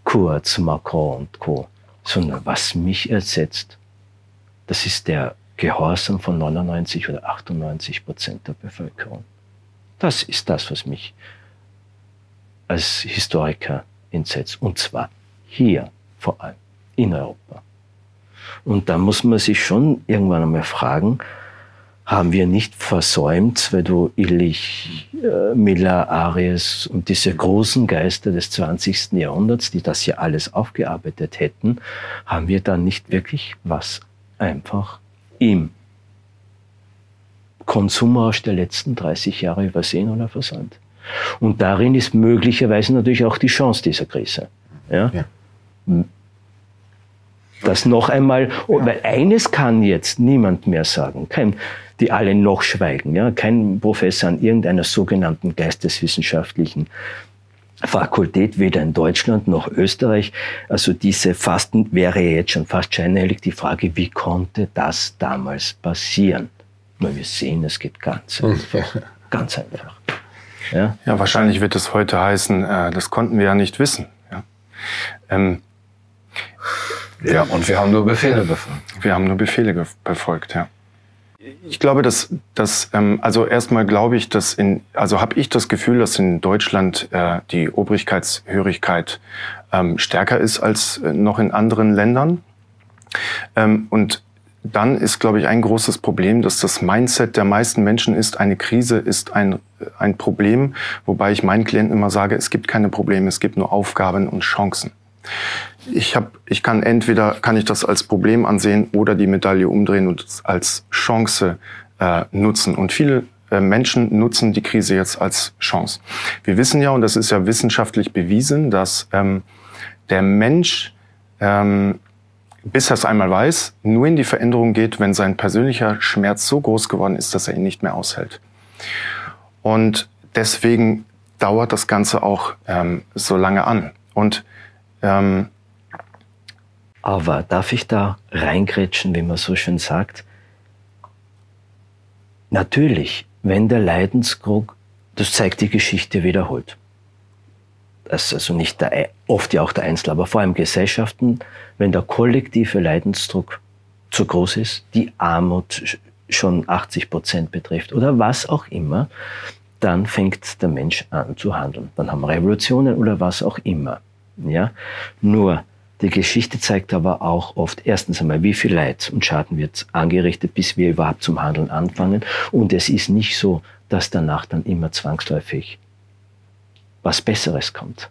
Kurz, Macron und Co. sondern was mich ersetzt, das ist der Gehorsam von 99 oder 98 Prozent der Bevölkerung. Das ist das, was mich als Historiker entsetzt. Und zwar hier vor allem in Europa. Und da muss man sich schon irgendwann einmal fragen, haben wir nicht versäumt, weil du Illich, äh, Miller, Aries und diese großen Geister des 20. Jahrhunderts, die das ja alles aufgearbeitet hätten, haben wir da nicht wirklich was einfach im Konsumrausch der letzten 30 Jahre übersehen oder versäumt? Und darin ist möglicherweise natürlich auch die Chance dieser Krise. Ja? ja. Das noch einmal, weil eines kann jetzt niemand mehr sagen, kein, die alle noch schweigen, ja, kein Professor an irgendeiner sogenannten geisteswissenschaftlichen Fakultät, weder in Deutschland noch Österreich. Also diese Fasten wäre jetzt schon fast scheinheilig die Frage, wie konnte das damals passieren? Nur wir sehen, es geht ganz einfach. Ganz einfach. Ja? ja, wahrscheinlich wird es heute heißen, äh, das konnten wir ja nicht wissen. Ja? Ähm, ja, und wir haben nur Befehle befolgt. Wir haben nur Befehle befolgt, ja. Ich glaube, dass, dass ähm, also erstmal glaube ich, dass in, also habe ich das Gefühl, dass in Deutschland äh, die Obrigkeitshörigkeit ähm, stärker ist als äh, noch in anderen Ländern. Ähm, und dann ist, glaube ich, ein großes Problem, dass das Mindset der meisten Menschen ist, eine Krise ist ein, ein Problem, wobei ich meinen Klienten immer sage, es gibt keine Probleme, es gibt nur Aufgaben und Chancen. Ich, hab, ich kann entweder kann ich das als Problem ansehen oder die Medaille umdrehen und als Chance äh, nutzen. Und viele äh, Menschen nutzen die Krise jetzt als Chance. Wir wissen ja, und das ist ja wissenschaftlich bewiesen, dass ähm, der Mensch ähm, bis er es einmal weiß, nur in die Veränderung geht, wenn sein persönlicher Schmerz so groß geworden ist, dass er ihn nicht mehr aushält. Und deswegen dauert das Ganze auch ähm, so lange an. Und ähm, aber darf ich da reingrätschen, wie man so schön sagt? Natürlich, wenn der Leidensdruck, das zeigt die Geschichte, wiederholt. Das ist also nicht der, oft ja auch der Einzel, aber vor allem Gesellschaften, wenn der kollektive Leidensdruck zu groß ist, die Armut schon 80 Prozent betrifft oder was auch immer, dann fängt der Mensch an zu handeln. Dann haben wir Revolutionen oder was auch immer. Ja? Nur, die Geschichte zeigt aber auch oft erstens einmal, wie viel Leid und Schaden wird angerichtet, bis wir überhaupt zum Handeln anfangen. Und es ist nicht so, dass danach dann immer zwangsläufig was Besseres kommt.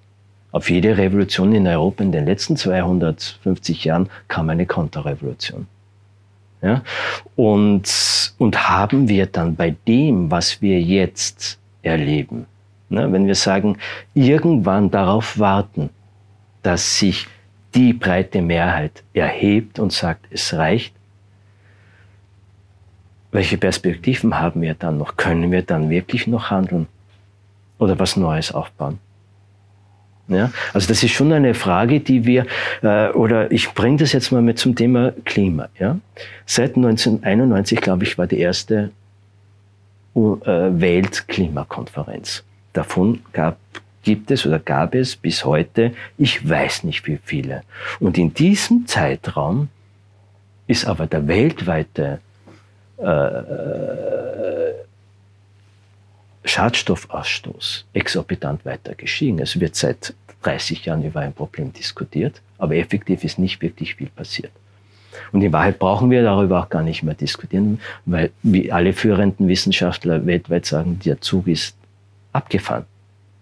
Auf jede Revolution in Europa in den letzten 250 Jahren kam eine Konterrevolution. Ja? Und, und haben wir dann bei dem, was wir jetzt erleben, ne, wenn wir sagen, irgendwann darauf warten, dass sich die breite Mehrheit erhebt und sagt, es reicht. Welche Perspektiven haben wir dann noch? Können wir dann wirklich noch handeln oder was Neues aufbauen? Ja, also das ist schon eine Frage, die wir, äh, oder ich bringe das jetzt mal mit zum Thema Klima. Ja? Seit 1991, glaube ich, war die erste äh, Weltklimakonferenz. Davon gab gibt es oder gab es bis heute, ich weiß nicht wie viele. Und in diesem Zeitraum ist aber der weltweite äh, äh Schadstoffausstoß exorbitant weiter gestiegen. Es wird seit 30 Jahren über ein Problem diskutiert, aber effektiv ist nicht wirklich viel passiert. Und in Wahrheit brauchen wir darüber auch gar nicht mehr diskutieren, weil wie alle führenden Wissenschaftler weltweit sagen, der Zug ist abgefahren.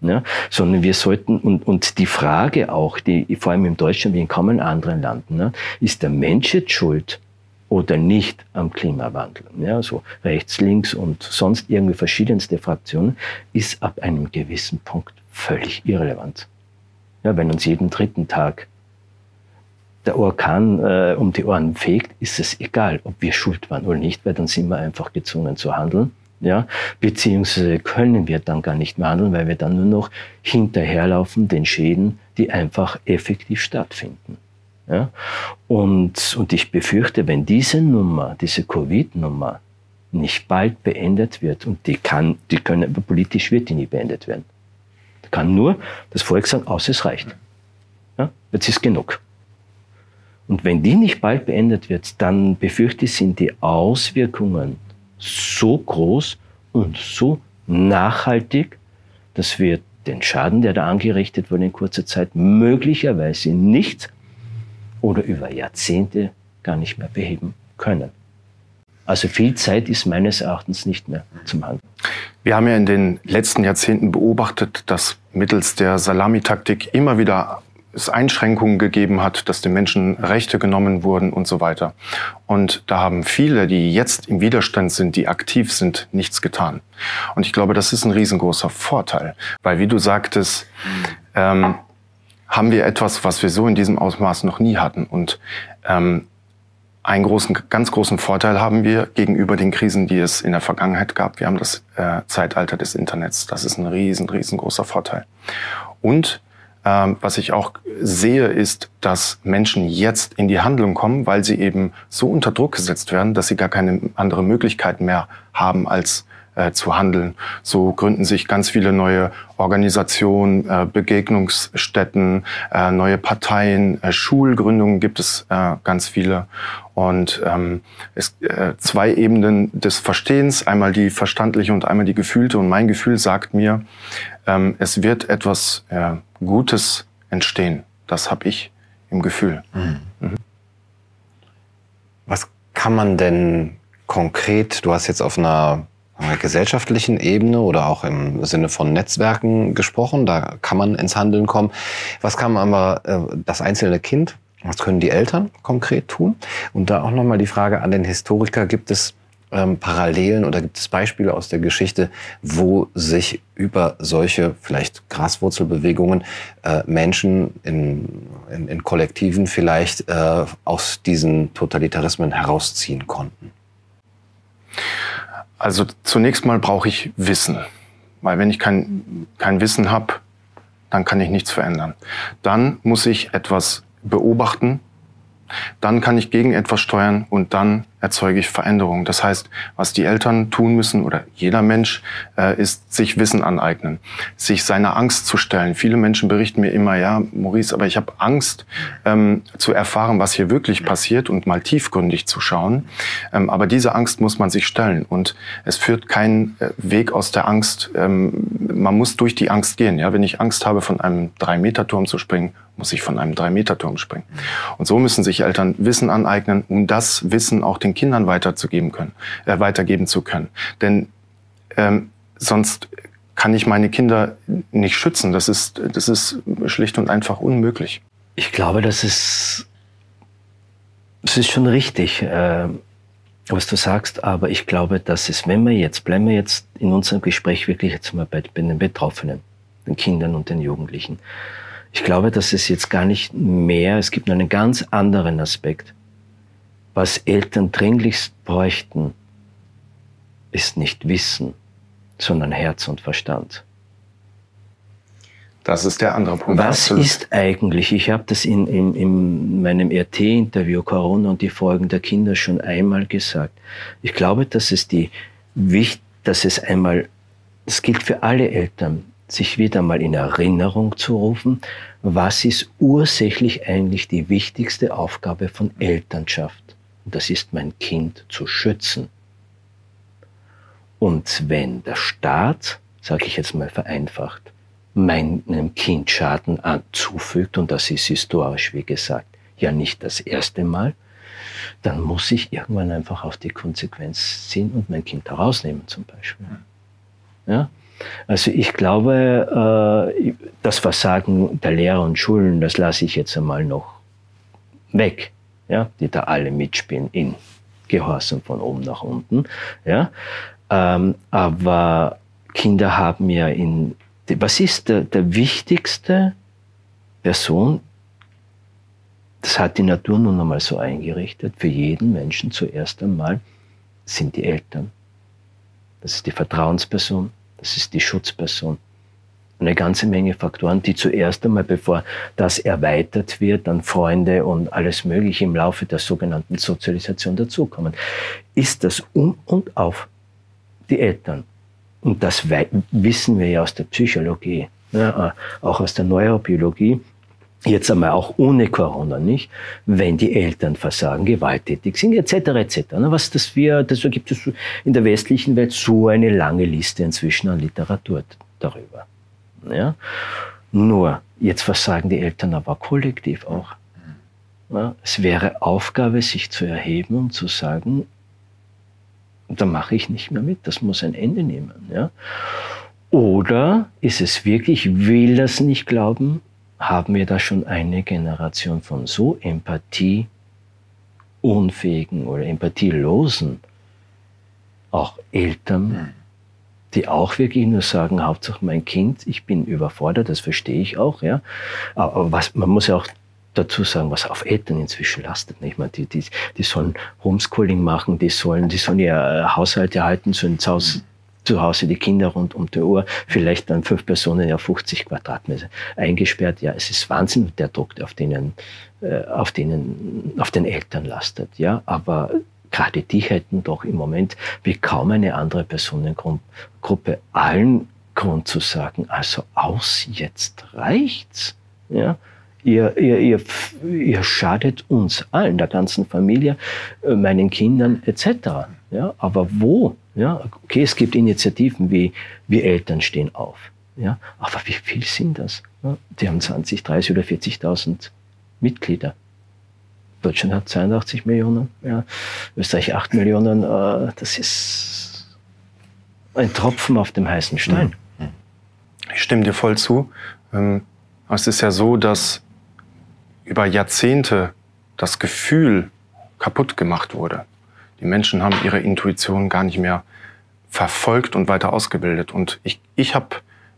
Ja, sondern wir sollten, und, und die Frage auch, die vor allem in Deutschland wie in kaum anderen Landen, ne, ist der Mensch jetzt schuld oder nicht am Klimawandel? Ja, so rechts, links und sonst irgendwie verschiedenste Fraktionen, ist ab einem gewissen Punkt völlig irrelevant. Ja, wenn uns jeden dritten Tag der Orkan äh, um die Ohren fegt, ist es egal, ob wir schuld waren oder nicht, weil dann sind wir einfach gezwungen zu handeln ja, beziehungsweise können wir dann gar nicht mehr handeln, weil wir dann nur noch hinterherlaufen den Schäden, die einfach effektiv stattfinden. Ja? Und, und ich befürchte, wenn diese Nummer, diese Covid-Nummer nicht bald beendet wird, und die kann, die können, politisch wird die nie beendet werden, kann nur das Volk sagen, aus, es reicht. Ja? Jetzt ist genug. Und wenn die nicht bald beendet wird, dann befürchte ich, sind die Auswirkungen so groß und so nachhaltig, dass wir den Schaden, der da angerichtet wurde in kurzer Zeit, möglicherweise nicht oder über Jahrzehnte gar nicht mehr beheben können. Also viel Zeit ist meines Erachtens nicht mehr zum Handeln. Wir haben ja in den letzten Jahrzehnten beobachtet, dass mittels der Salamitaktik immer wieder es Einschränkungen gegeben hat, dass den Menschen Rechte genommen wurden und so weiter. Und da haben viele, die jetzt im Widerstand sind, die aktiv sind, nichts getan. Und ich glaube, das ist ein riesengroßer Vorteil, weil wie du sagtest, ähm, haben wir etwas, was wir so in diesem Ausmaß noch nie hatten. Und ähm, einen großen, ganz großen Vorteil haben wir gegenüber den Krisen, die es in der Vergangenheit gab. Wir haben das äh, Zeitalter des Internets. Das ist ein riesen, riesengroßer Vorteil. Und ähm, was ich auch sehe, ist, dass Menschen jetzt in die Handlung kommen, weil sie eben so unter Druck gesetzt werden, dass sie gar keine andere Möglichkeit mehr haben, als äh, zu handeln. So gründen sich ganz viele neue Organisationen, äh, Begegnungsstätten, äh, neue Parteien, äh, Schulgründungen gibt es äh, ganz viele. Und ähm, es äh, zwei Ebenen des Verstehens, einmal die verstandliche und einmal die gefühlte. Und mein Gefühl sagt mir, ähm, es wird etwas äh, Gutes entstehen. Das habe ich im Gefühl. Mhm. Mhm. Was kann man denn konkret, du hast jetzt auf einer gesellschaftlichen Ebene oder auch im Sinne von Netzwerken gesprochen, da kann man ins Handeln kommen. Was kann man aber äh, das einzelne Kind, was können die Eltern konkret tun? Und da auch nochmal die Frage an den Historiker, gibt es ähm, Parallelen oder gibt es Beispiele aus der Geschichte, wo sich über solche vielleicht Graswurzelbewegungen äh, Menschen in, in, in Kollektiven vielleicht äh, aus diesen Totalitarismen herausziehen konnten? Also zunächst mal brauche ich Wissen, weil wenn ich kein, kein Wissen habe, dann kann ich nichts verändern. Dann muss ich etwas beobachten, dann kann ich gegen etwas steuern und dann erzeuge ich Veränderungen. Das heißt, was die Eltern tun müssen oder jeder Mensch äh, ist sich Wissen aneignen, sich seiner Angst zu stellen. Viele Menschen berichten mir immer, ja, Maurice, aber ich habe Angst ähm, zu erfahren, was hier wirklich passiert und mal tiefgründig zu schauen. Ähm, aber diese Angst muss man sich stellen und es führt keinen äh, Weg aus der Angst. Ähm, man muss durch die Angst gehen. Ja, wenn ich Angst habe, von einem Drei-Meter-Turm zu springen, muss ich von einem Drei-Meter-Turm springen. Und so müssen sich Eltern Wissen aneignen, um das Wissen auch den den Kindern weiterzugeben können, äh, weitergeben zu können. Denn ähm, sonst kann ich meine Kinder nicht schützen. Das ist, das ist schlicht und einfach unmöglich. Ich glaube, das ist, das ist schon richtig, äh, was du sagst, aber ich glaube, dass es, wenn wir jetzt, bleiben wir jetzt in unserem Gespräch wirklich jetzt mal bei, bei den Betroffenen, den Kindern und den Jugendlichen. Ich glaube, dass es jetzt gar nicht mehr, es gibt einen ganz anderen Aspekt was Eltern dringlichst bräuchten, ist nicht Wissen, sondern Herz und Verstand. Das ist der andere Punkt. Was Absolut. ist eigentlich, ich habe das in, in, in meinem RT-Interview Corona und die Folgen der Kinder schon einmal gesagt. Ich glaube, dass es die dass es einmal, es gilt für alle Eltern, sich wieder mal in Erinnerung zu rufen, was ist ursächlich eigentlich die wichtigste Aufgabe von Elternschaft? Das ist mein Kind zu schützen. Und wenn der Staat, sage ich jetzt mal vereinfacht, meinem Kind Schaden zufügt, und das ist historisch, wie gesagt, ja nicht das erste Mal, dann muss ich irgendwann einfach auf die Konsequenz ziehen und mein Kind herausnehmen zum Beispiel. Ja? Also ich glaube, äh, das Versagen der Lehrer und Schulen, das lasse ich jetzt einmal noch weg ja, die da alle mitspielen in Gehorsam von oben nach unten. Ja. Ähm, aber Kinder haben ja in, was ist der, der wichtigste Person, das hat die Natur nun einmal so eingerichtet, für jeden Menschen zuerst einmal sind die Eltern. Das ist die Vertrauensperson, das ist die Schutzperson eine ganze Menge Faktoren, die zuerst einmal, bevor das erweitert wird, dann Freunde und alles Mögliche im Laufe der sogenannten Sozialisation dazukommen, ist das um und auf die Eltern. Und das wissen wir ja aus der Psychologie, ja, äh, auch aus der Neurobiologie, jetzt einmal auch ohne Corona nicht, wenn die Eltern versagen, gewalttätig sind, etc. etc. Was das wir, das gibt es in der westlichen Welt so eine lange Liste inzwischen an Literatur darüber. Ja? Nur, jetzt versagen die Eltern aber kollektiv auch. Ja? Es wäre Aufgabe, sich zu erheben und zu sagen, da mache ich nicht mehr mit, das muss ein Ende nehmen. Ja? Oder ist es wirklich, ich will das nicht glauben, haben wir da schon eine Generation von so empathieunfähigen oder empathielosen auch Eltern, die auch wirklich nur sagen, Hauptsache mein Kind, ich bin überfordert, das verstehe ich auch, ja. Aber was, man muss ja auch dazu sagen, was auf Eltern inzwischen lastet. Nicht? meine, die, die, die sollen Homeschooling machen, die sollen, die sollen ihr Haushalt erhalten, sollen zu Hause zu Hause die Kinder rund um die Uhr, vielleicht dann fünf Personen, ja 50 Quadratmeter eingesperrt. Ja, es ist Wahnsinn, der Druck, auf denen, äh, auf denen, auf den Eltern lastet. Ja, aber gerade die hätten doch im Moment wie kaum eine andere Personengruppe allen Grund zu sagen, also aus, jetzt reicht's. Ja, Ihr, ihr, ihr, ihr schadet uns allen, der ganzen Familie, äh, meinen Kindern etc. Ja, aber wo? Ja, okay, es gibt Initiativen wie wir Eltern stehen auf. Ja, aber wie viel sind das? Ja, die haben 20, 30 oder 40.000 Mitglieder. Deutschland hat 82 Millionen, ja, Österreich 8 Millionen. Äh, das ist ein Tropfen auf dem heißen Stein. Ich stimme dir voll zu. Ähm, es ist ja so, dass über Jahrzehnte das Gefühl kaputt gemacht wurde. Die Menschen haben ihre Intuition gar nicht mehr verfolgt und weiter ausgebildet. Und ich, ich habe,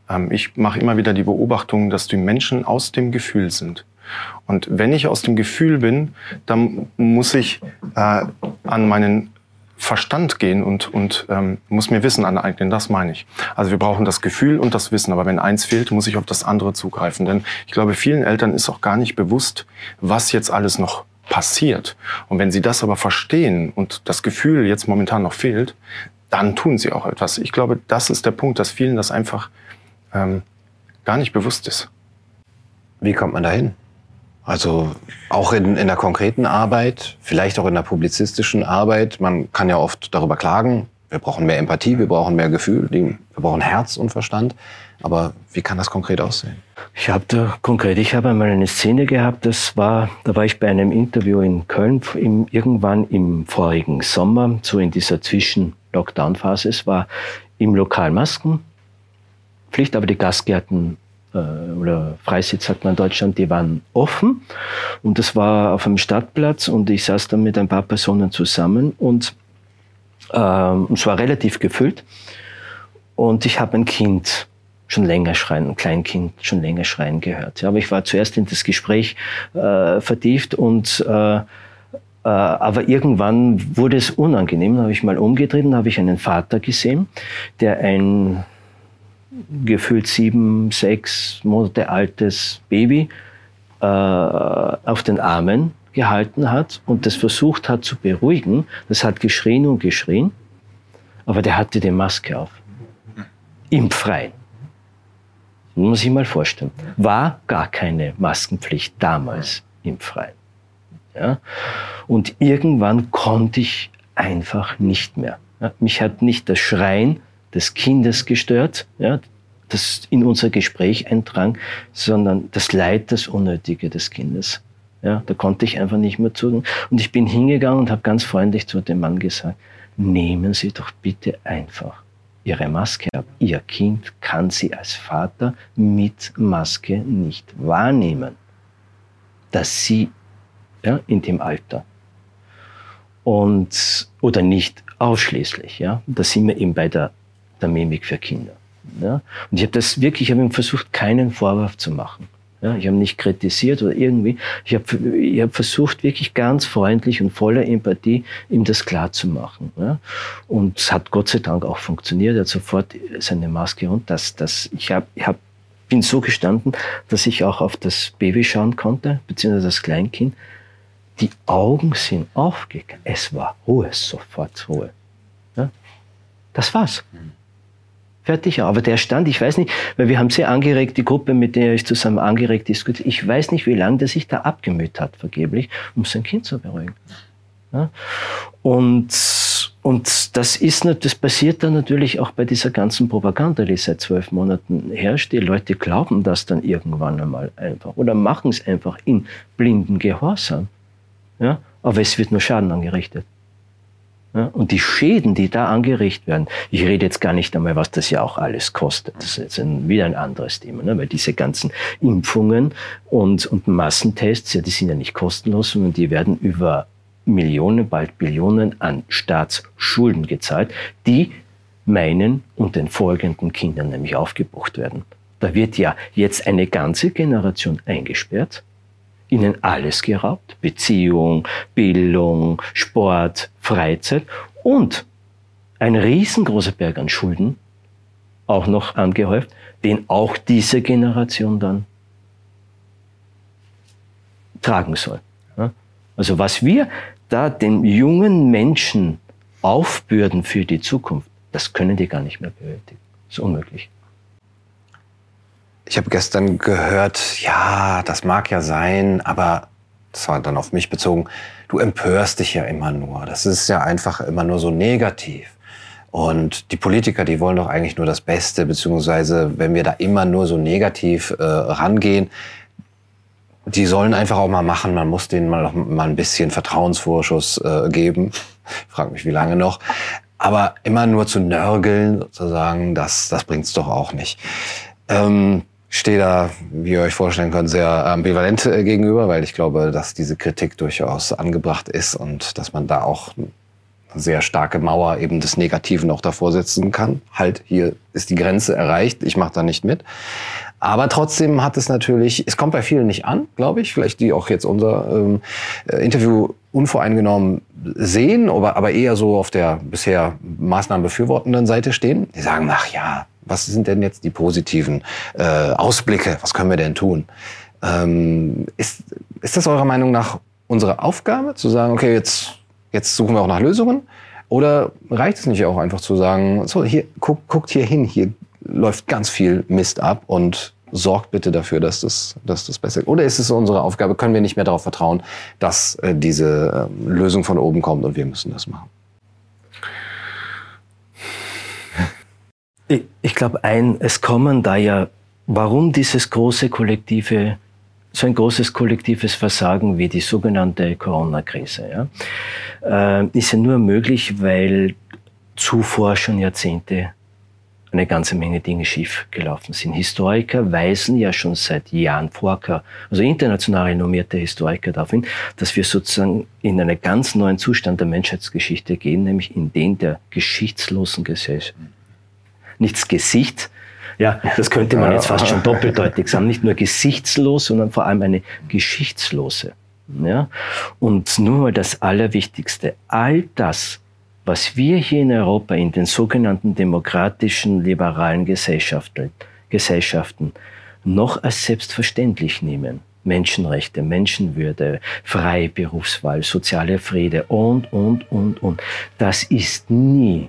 ähm, ich mache immer wieder die Beobachtung, dass die Menschen aus dem Gefühl sind. Und wenn ich aus dem Gefühl bin, dann muss ich äh, an meinen Verstand gehen und, und ähm, muss mir Wissen aneignen, das meine ich. Also wir brauchen das Gefühl und das Wissen, aber wenn eins fehlt, muss ich auf das andere zugreifen. Denn ich glaube, vielen Eltern ist auch gar nicht bewusst, was jetzt alles noch passiert. Und wenn sie das aber verstehen und das Gefühl jetzt momentan noch fehlt, dann tun sie auch etwas. Ich glaube, das ist der Punkt, dass vielen das einfach ähm, gar nicht bewusst ist. Wie kommt man dahin? Also auch in, in der konkreten Arbeit, vielleicht auch in der publizistischen Arbeit. Man kann ja oft darüber klagen, wir brauchen mehr Empathie, wir brauchen mehr Gefühl, wir brauchen Herz und Verstand. Aber wie kann das konkret aussehen? Ich habe da konkret, ich habe einmal eine Szene gehabt, das war, da war ich bei einem Interview in Köln im, irgendwann im vorigen Sommer, so in dieser Zwischen-Lockdown-Phase. Es war im Lokal Maskenpflicht, aber die Gastgärten oder Freisitz sagt man in Deutschland, die waren offen und das war auf einem Stadtplatz und ich saß dann mit ein paar Personen zusammen und ähm, es war relativ gefüllt und ich habe ein Kind schon länger schreien, ein Kleinkind schon länger schreien gehört. Ja, aber ich war zuerst in das Gespräch äh, vertieft und äh, äh, aber irgendwann wurde es unangenehm. Da habe ich mal umgedreht und habe ich einen Vater gesehen, der ein gefühlt sieben, sechs Monate altes Baby äh, auf den Armen gehalten hat und das versucht hat zu beruhigen. Das hat geschrien und geschrien, aber der hatte die Maske auf. Im Freien. Muss ich mal vorstellen. War gar keine Maskenpflicht damals im Freien. Ja? Und irgendwann konnte ich einfach nicht mehr. Mich hat nicht das Schreien des Kindes gestört, ja, das in unser Gespräch eindrang, sondern das Leid, das Unnötige des Kindes. Ja, da konnte ich einfach nicht mehr zuhören. Und ich bin hingegangen und habe ganz freundlich zu dem Mann gesagt, nehmen Sie doch bitte einfach Ihre Maske ab. Ihr Kind kann Sie als Vater mit Maske nicht wahrnehmen. Dass Sie ja, in dem Alter und oder nicht ausschließlich. Ja, da sind wir eben bei der, der Mimik für Kinder. Ja, und ich habe das wirklich, ich habe ihm versucht, keinen Vorwurf zu machen. Ja, ich habe nicht kritisiert oder irgendwie. Ich habe ich hab versucht, wirklich ganz freundlich und voller Empathie ihm das klar zu machen. Ja. Und es hat Gott sei Dank auch funktioniert. Er hat sofort seine Maske und das, das, ich hab, ich hab, bin so gestanden, dass ich auch auf das Baby schauen konnte, beziehungsweise das Kleinkind. Die Augen sind aufgegangen. Es war Ruhe, sofort Ruhe. Ja. Das war's. Fertig, aber der Stand, ich weiß nicht, weil wir haben sehr angeregt, die Gruppe, mit der ich zusammen angeregt diskutiert, ich weiß nicht, wie lange der sich da abgemüht hat, vergeblich, um sein Kind zu beruhigen. Ja? Und, und das ist, das passiert dann natürlich auch bei dieser ganzen Propaganda, die seit zwölf Monaten herrscht. Die Leute glauben das dann irgendwann einmal einfach oder machen es einfach in blinden Gehorsam. Ja? Aber es wird nur Schaden angerichtet. Und die Schäden, die da angerichtet werden, ich rede jetzt gar nicht einmal, was das ja auch alles kostet. Das ist jetzt ein, wieder ein anderes Thema, ne? weil diese ganzen Impfungen und, und Massentests, ja, die sind ja nicht kostenlos, sondern die werden über Millionen, bald Billionen an Staatsschulden gezahlt, die meinen und den folgenden Kindern nämlich aufgebucht werden. Da wird ja jetzt eine ganze Generation eingesperrt, ihnen alles geraubt. Beziehung, Bildung, Sport, Freizeit und ein riesengroßer Berg an Schulden auch noch angehäuft, den auch diese Generation dann tragen soll. Also was wir da den jungen Menschen aufbürden für die Zukunft, das können die gar nicht mehr bewältigen. Das ist unmöglich. Ich habe gestern gehört, ja, das mag ja sein, aber das war dann auf mich bezogen, du empörst dich ja immer nur. Das ist ja einfach immer nur so negativ. Und die Politiker, die wollen doch eigentlich nur das Beste, beziehungsweise wenn wir da immer nur so negativ äh, rangehen, die sollen einfach auch mal machen. Man muss denen mal, mal ein bisschen Vertrauensvorschuss äh, geben. Ich frage mich, wie lange noch. Aber immer nur zu nörgeln, sozusagen, das, das bringt's doch auch nicht. Ähm, stehe da, wie ihr euch vorstellen könnt, sehr ambivalent äh, gegenüber, weil ich glaube, dass diese Kritik durchaus angebracht ist und dass man da auch eine sehr starke Mauer eben des Negativen auch davor setzen kann. Halt, hier ist die Grenze erreicht, ich mache da nicht mit. Aber trotzdem hat es natürlich, es kommt bei vielen nicht an, glaube ich, vielleicht die auch jetzt unser ähm, äh, Interview unvoreingenommen sehen, aber, aber eher so auf der bisher Maßnahmen befürwortenden Seite stehen. Die sagen, ach ja, was sind denn jetzt die positiven äh, Ausblicke? Was können wir denn tun? Ähm, ist, ist das eurer Meinung nach unsere Aufgabe, zu sagen, okay, jetzt, jetzt suchen wir auch nach Lösungen? Oder reicht es nicht auch einfach zu sagen, so, hier, guck, guckt hier hin, hier läuft ganz viel Mist ab und sorgt bitte dafür, dass das, dass das besser Oder ist es unsere Aufgabe, können wir nicht mehr darauf vertrauen, dass äh, diese äh, Lösung von oben kommt und wir müssen das machen? Ich, glaube, ein, es kommen da ja, warum dieses große kollektive, so ein großes kollektives Versagen wie die sogenannte Corona-Krise, ja, äh, ist ja nur möglich, weil zuvor schon Jahrzehnte eine ganze Menge Dinge schief gelaufen sind. Historiker weisen ja schon seit Jahren Vorker, also international renommierte Historiker darauf hin, dass wir sozusagen in einen ganz neuen Zustand der Menschheitsgeschichte gehen, nämlich in den der geschichtslosen Gesellschaft nichts Gesicht. Ja, das könnte man jetzt fast schon doppeldeutig sagen. Nicht nur gesichtslos, sondern vor allem eine geschichtslose. Ja? Und nur mal das Allerwichtigste. All das, was wir hier in Europa in den sogenannten demokratischen, liberalen Gesellschaften, Gesellschaften noch als selbstverständlich nehmen, Menschenrechte, Menschenwürde, freie Berufswahl, soziale Friede und, und, und, und, das ist nie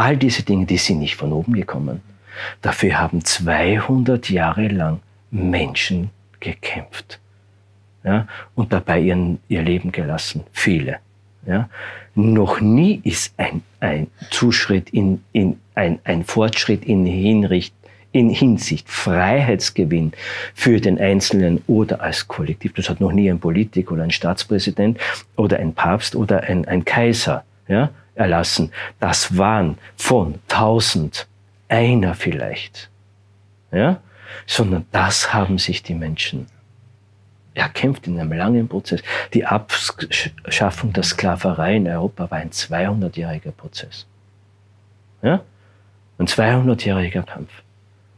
All diese Dinge, die sind nicht von oben gekommen. Dafür haben 200 Jahre lang Menschen gekämpft ja, und dabei ihren, ihr Leben gelassen. Viele. Ja. Noch nie ist ein, ein Zuschritt in, in ein, ein Fortschritt in Hinricht, in Hinsicht Freiheitsgewinn für den Einzelnen oder als Kollektiv. Das hat noch nie ein Politiker oder ein Staatspräsident oder ein Papst oder ein, ein Kaiser ja, erlassen. Das waren von tausend einer vielleicht. Ja? Sondern das haben sich die Menschen erkämpft in einem langen Prozess. Die Abschaffung der Sklaverei in Europa war ein 200-jähriger Prozess. Ja? Ein 200-jähriger Kampf.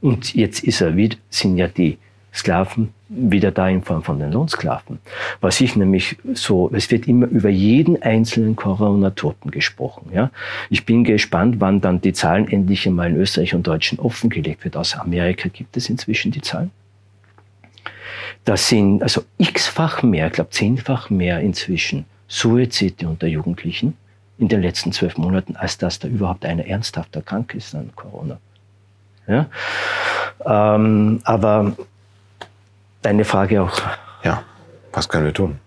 Und jetzt ist er wieder, sind ja die Sklaven wieder da in Form von den Lohnsklaven. Was ich nämlich so, es wird immer über jeden einzelnen Corona-Toten gesprochen. Ja? Ich bin gespannt, wann dann die Zahlen endlich einmal in Österreich und Deutschland offengelegt wird. Aus Amerika gibt es inzwischen die Zahlen. Das sind also x-fach mehr, ich glaube zehnfach mehr inzwischen Suizide unter Jugendlichen in den letzten zwölf Monaten, als dass da überhaupt einer ernsthafter krank ist an Corona. Ja? Ähm, aber deine Frage auch. Ja, was können wir tun?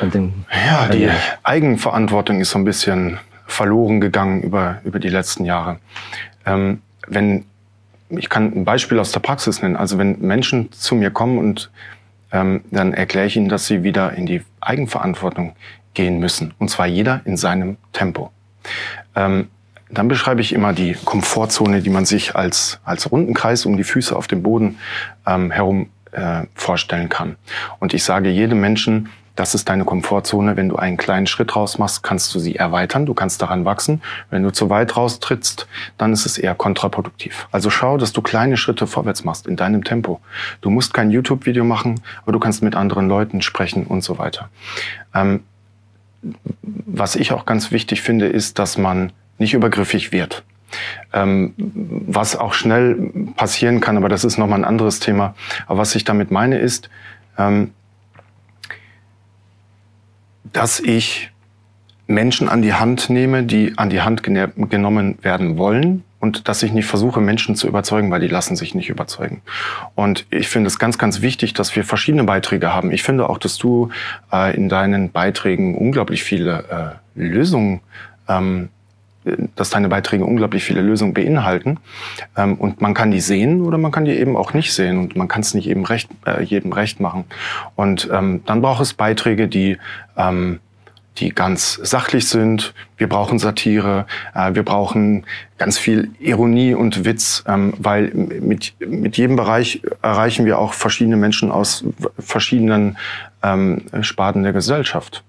Den, ja, die Eigenverantwortung ist so ein bisschen verloren gegangen über, über die letzten Jahre. Ähm, wenn, ich kann ein Beispiel aus der Praxis nennen. Also wenn Menschen zu mir kommen und ähm, dann erkläre ich ihnen, dass sie wieder in die Eigenverantwortung gehen müssen. Und zwar jeder in seinem Tempo. Ähm, dann beschreibe ich immer die Komfortzone, die man sich als, als runden Kreis um die Füße auf dem Boden ähm, herum äh, vorstellen kann. Und ich sage jedem Menschen, das ist deine Komfortzone. Wenn du einen kleinen Schritt raus machst, kannst du sie erweitern. Du kannst daran wachsen. Wenn du zu weit raustrittst, dann ist es eher kontraproduktiv. Also schau, dass du kleine Schritte vorwärts machst in deinem Tempo. Du musst kein YouTube-Video machen, aber du kannst mit anderen Leuten sprechen und so weiter. Ähm, was ich auch ganz wichtig finde, ist, dass man nicht übergriffig wird. Ähm, was auch schnell passieren kann, aber das ist nochmal ein anderes Thema. Aber was ich damit meine ist, ähm, dass ich Menschen an die Hand nehme, die an die Hand genommen werden wollen und dass ich nicht versuche, Menschen zu überzeugen, weil die lassen sich nicht überzeugen. Und ich finde es ganz, ganz wichtig, dass wir verschiedene Beiträge haben. Ich finde auch, dass du äh, in deinen Beiträgen unglaublich viele äh, Lösungen ähm, dass deine Beiträge unglaublich viele Lösungen beinhalten. Ähm, und man kann die sehen oder man kann die eben auch nicht sehen und man kann es nicht eben recht, äh, jedem recht machen. Und ähm, dann braucht es Beiträge, die ähm, die ganz sachlich sind. Wir brauchen Satire, äh, wir brauchen ganz viel Ironie und Witz, ähm, weil mit, mit jedem Bereich erreichen wir auch verschiedene Menschen aus verschiedenen ähm, Sparten der Gesellschaft.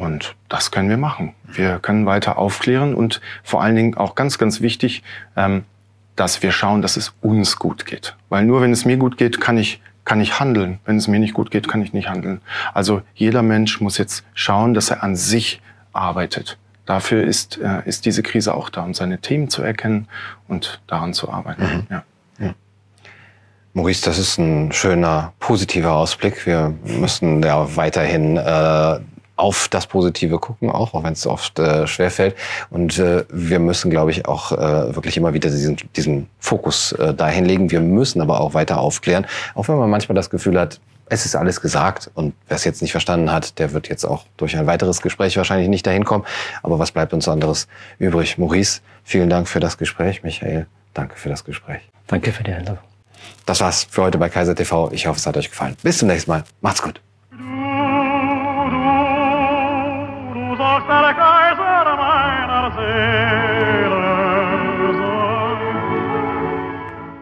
Und das können wir machen. Wir können weiter aufklären und vor allen Dingen auch ganz, ganz wichtig, ähm, dass wir schauen, dass es uns gut geht. Weil nur wenn es mir gut geht, kann ich, kann ich handeln. Wenn es mir nicht gut geht, kann ich nicht handeln. Also jeder Mensch muss jetzt schauen, dass er an sich arbeitet. Dafür ist, äh, ist diese Krise auch da, um seine Themen zu erkennen und daran zu arbeiten. Mhm. Ja. ja. Maurice, das ist ein schöner, positiver Ausblick. Wir müssen ja weiterhin äh, auf das Positive gucken, auch, auch wenn es oft äh, schwerfällt. Und äh, wir müssen, glaube ich, auch äh, wirklich immer wieder diesen, diesen Fokus äh, dahin legen. Wir müssen aber auch weiter aufklären, auch wenn man manchmal das Gefühl hat, es ist alles gesagt und wer es jetzt nicht verstanden hat, der wird jetzt auch durch ein weiteres Gespräch wahrscheinlich nicht dahin kommen. Aber was bleibt uns anderes übrig? Maurice, vielen Dank für das Gespräch. Michael, danke für das Gespräch. Danke für die Einladung. Das war's für heute bei Kaiser TV. Ich hoffe, es hat euch gefallen. Bis zum nächsten Mal. Macht's gut. para